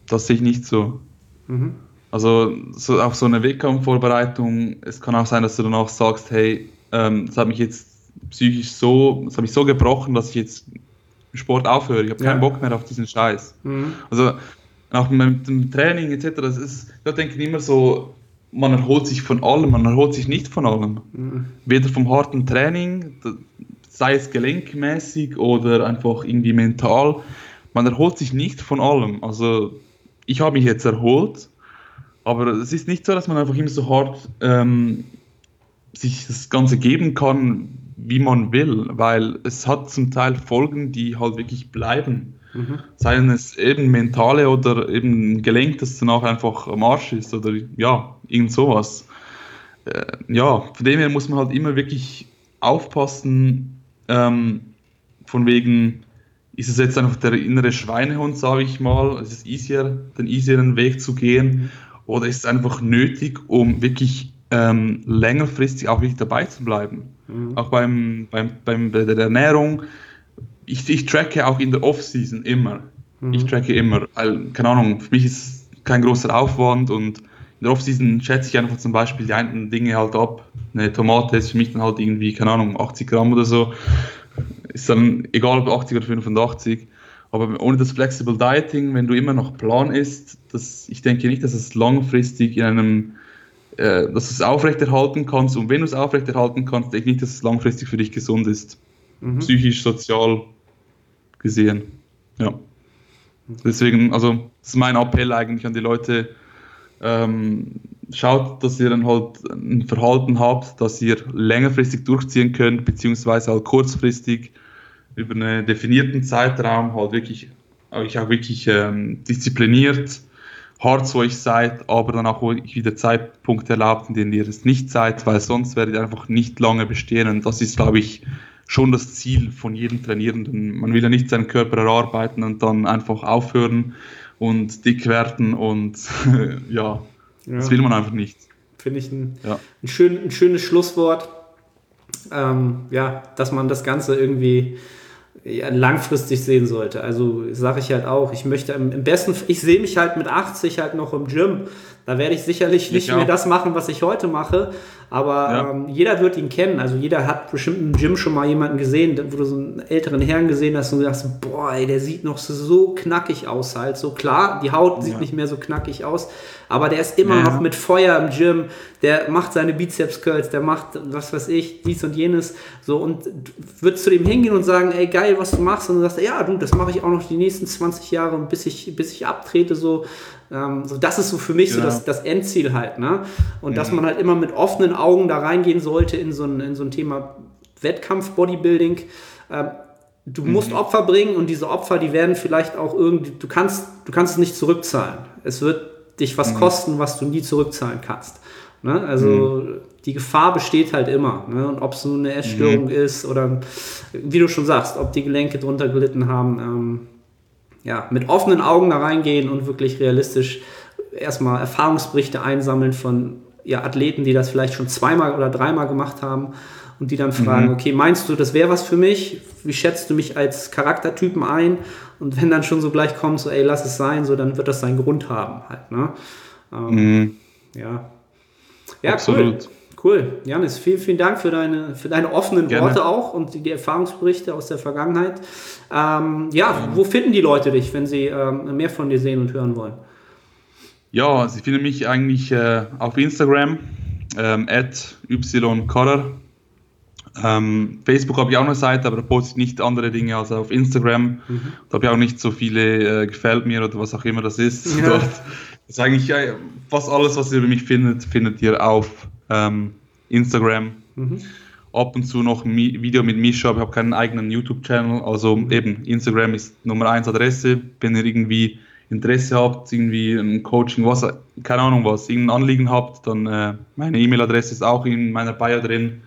Speaker 2: das sehe ich nicht so. Mhm. Also so, auch so eine Wettkampfvorbereitung, es kann auch sein, dass du danach sagst, hey, ähm, das hat mich jetzt psychisch so, das hat mich so gebrochen, dass ich jetzt Sport aufhöre. Ich habe keinen
Speaker 3: Ja.
Speaker 2: Bock mehr auf diesen Scheiß.
Speaker 3: Mhm.
Speaker 2: Also auch mit dem Training etc. Das ist, da denke ich immer so, man erholt sich von allem, man erholt sich nicht von allem. Weder vom harten Training, sei es gelenkmäßig oder einfach irgendwie mental. Man erholt sich nicht von allem. Also ich habe mich jetzt erholt, aber es ist nicht so, dass man einfach immer so hart ähm, sich das Ganze geben kann, wie man will, weil es hat zum Teil Folgen, die halt wirklich bleiben. Seien es eben mentale oder eben Gelenk, das danach einfach am Arsch ist oder ja, irgend sowas. Äh, ja, von dem her muss man halt immer wirklich aufpassen, ähm, von wegen, ist es jetzt einfach der innere Schweinehund, sage ich mal, ist es easier, den easieren Weg zu gehen, oder ist es einfach nötig, um wirklich ähm, längerfristig auch wirklich dabei zu bleiben? Auch beim, beim, beim, bei der Ernährung, ich, ich tracke auch in der Off-Season immer. Ich tracke immer, weil, keine Ahnung, für mich ist kein großer Aufwand und in der Off-Season schätze ich einfach zum Beispiel die einen Dinge halt ab. Eine Tomate ist für mich dann halt irgendwie, keine Ahnung, 80 Gramm oder so. Ist dann egal ob 80 oder 85. Aber ohne das Flexible Dieting, wenn du immer noch Plan isst, das, ich denke nicht, dass es langfristig in einem, äh, dass du es aufrechterhalten kannst. Und wenn du es aufrechterhalten kannst, denke ich nicht, dass es langfristig für dich gesund ist. Psychisch, sozial gesehen. Ja. Deswegen, also, das ist mein Appell eigentlich an die Leute. Ähm, schaut, dass ihr dann halt ein Verhalten habt, das ihr längerfristig durchziehen könnt, beziehungsweise halt kurzfristig über einen definierten Zeitraum halt wirklich euch auch wirklich ähm, diszipliniert, hart zu euch seid, aber dann auch wieder Zeitpunkte erlaubt, in denen ihr es nicht seid, weil sonst werdet ihr einfach nicht lange bestehen. Und das ist, glaube ich, schon das Ziel von jedem Trainierenden. Man will ja nicht seinen Körper erarbeiten und dann einfach aufhören und dick werden und ja, das
Speaker 3: Ja.
Speaker 2: will man einfach nicht.
Speaker 3: Finde ich ein,
Speaker 2: Ja.
Speaker 3: ein, schön, ein schönes Schlusswort. Ähm, ja, dass man das Ganze irgendwie ja, langfristig sehen sollte. Also sage ich halt auch, ich möchte im, im besten, ich sehe mich halt mit 80 halt noch im Gym. Da werde ich sicherlich nicht
Speaker 2: auch.
Speaker 3: mehr das machen, was ich heute mache. Aber
Speaker 2: Ja.
Speaker 3: ähm, jeder wird ihn kennen. Also jeder hat bestimmt im Gym schon mal jemanden gesehen, wo du so einen älteren Herrn gesehen hast und sagst, boah, ey, der sieht noch so knackig aus halt. So klar, die Haut sieht
Speaker 2: Ja.
Speaker 3: nicht mehr so knackig aus, aber der ist immer
Speaker 2: Ja.
Speaker 3: noch mit Feuer im Gym. Der macht seine Bizeps-Curls, der macht, was weiß ich, dies und jenes. So und würdest zu dem hingehen und sagen, ey, geil, was du machst. Und du sagst, ja, du, das mache ich auch noch die nächsten 20 Jahre, bis ich, bis ich abtrete. So, ähm, so das ist so für mich so
Speaker 2: Genau.
Speaker 3: das, das Endziel halt. Ne? Und dass man halt immer mit offenen Augen da reingehen sollte in so ein, in so ein Thema Wettkampf-Bodybuilding. Ähm, du musst Opfer bringen und diese Opfer, die werden vielleicht auch irgendwie, du kannst, du kannst es nicht zurückzahlen. Es wird dich was kosten, was du nie zurückzahlen kannst. Ne? Also die Gefahr besteht halt immer. Ne? Und ob es nun eine Essstörung ist oder wie du schon sagst, ob die Gelenke drunter gelitten haben, ähm, ja, mit offenen Augen da reingehen und wirklich realistisch erstmal Erfahrungsberichte einsammeln von ja, Athleten, die das vielleicht schon zweimal oder dreimal gemacht haben und die dann fragen, okay, meinst du, das wäre was für mich? Wie schätzt du mich als Charaktertypen ein? Und wenn dann schon so gleich kommt, so, ey, lass es sein, so, dann wird das seinen Grund haben halt, ne? Ähm,
Speaker 2: Mhm.
Speaker 3: ja. Ja,
Speaker 2: Absolut.
Speaker 3: cool. Cool. Janis, vielen, vielen Dank für deine, für deine offenen
Speaker 2: Gerne.
Speaker 3: Worte auch und die, die Erfahrungsberichte aus der Vergangenheit. Ähm, ja, wo finden die Leute dich, wenn sie ähm, mehr von dir sehen und hören wollen?
Speaker 2: Ja, Sie finden mich eigentlich äh, auf Instagram, ähm, ycorrer. Ähm, Facebook habe ich auch eine Seite, aber da poste ich nicht andere Dinge als auf Instagram. Da habe ich auch nicht so viele äh, gefällt mir oder was auch immer das ist.
Speaker 3: Ja.
Speaker 2: Dort ist eigentlich ja, fast alles, was ihr über mich findet, findet ihr auf ähm, Instagram. Ab und zu noch ein Video mit Misha, aber ich habe keinen eigenen YouTube-Channel. Also eben, Instagram ist Nummer 1 Adresse. Wenn ihr irgendwie Interesse habt, irgendwie ein Coaching, was, keine Ahnung was, irgendein Anliegen habt, dann äh, meine E-Mail-Adresse ist auch in meiner Bio drin.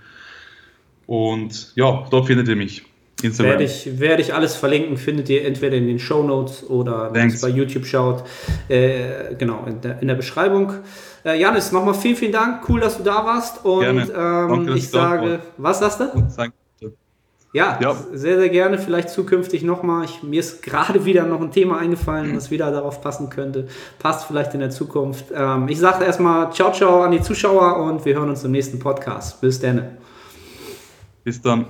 Speaker 2: Und ja, dort findet ihr mich. Instagram.
Speaker 3: Werde ich, werde ich alles verlinken, findet ihr entweder in den Show Notes oder wenn ihr bei YouTube schaut, äh, genau, in der, in der Beschreibung. Äh, Janis, nochmal vielen, vielen Dank. Cool, dass du da warst. Und
Speaker 2: Gerne.
Speaker 3: ähm,
Speaker 2: Danke,
Speaker 3: ich sage, was sagst du?
Speaker 2: Danke.
Speaker 3: Ja,
Speaker 2: Ja.
Speaker 3: sehr, sehr gerne. Vielleicht zukünftig nochmal. Mir ist gerade wieder noch ein Thema eingefallen, was wieder darauf passen könnte. Passt vielleicht in der Zukunft. Ähm, ich sage erstmal ciao, ciao an die Zuschauer und wir hören uns im nächsten Podcast. Bis dann.
Speaker 2: Bis dann.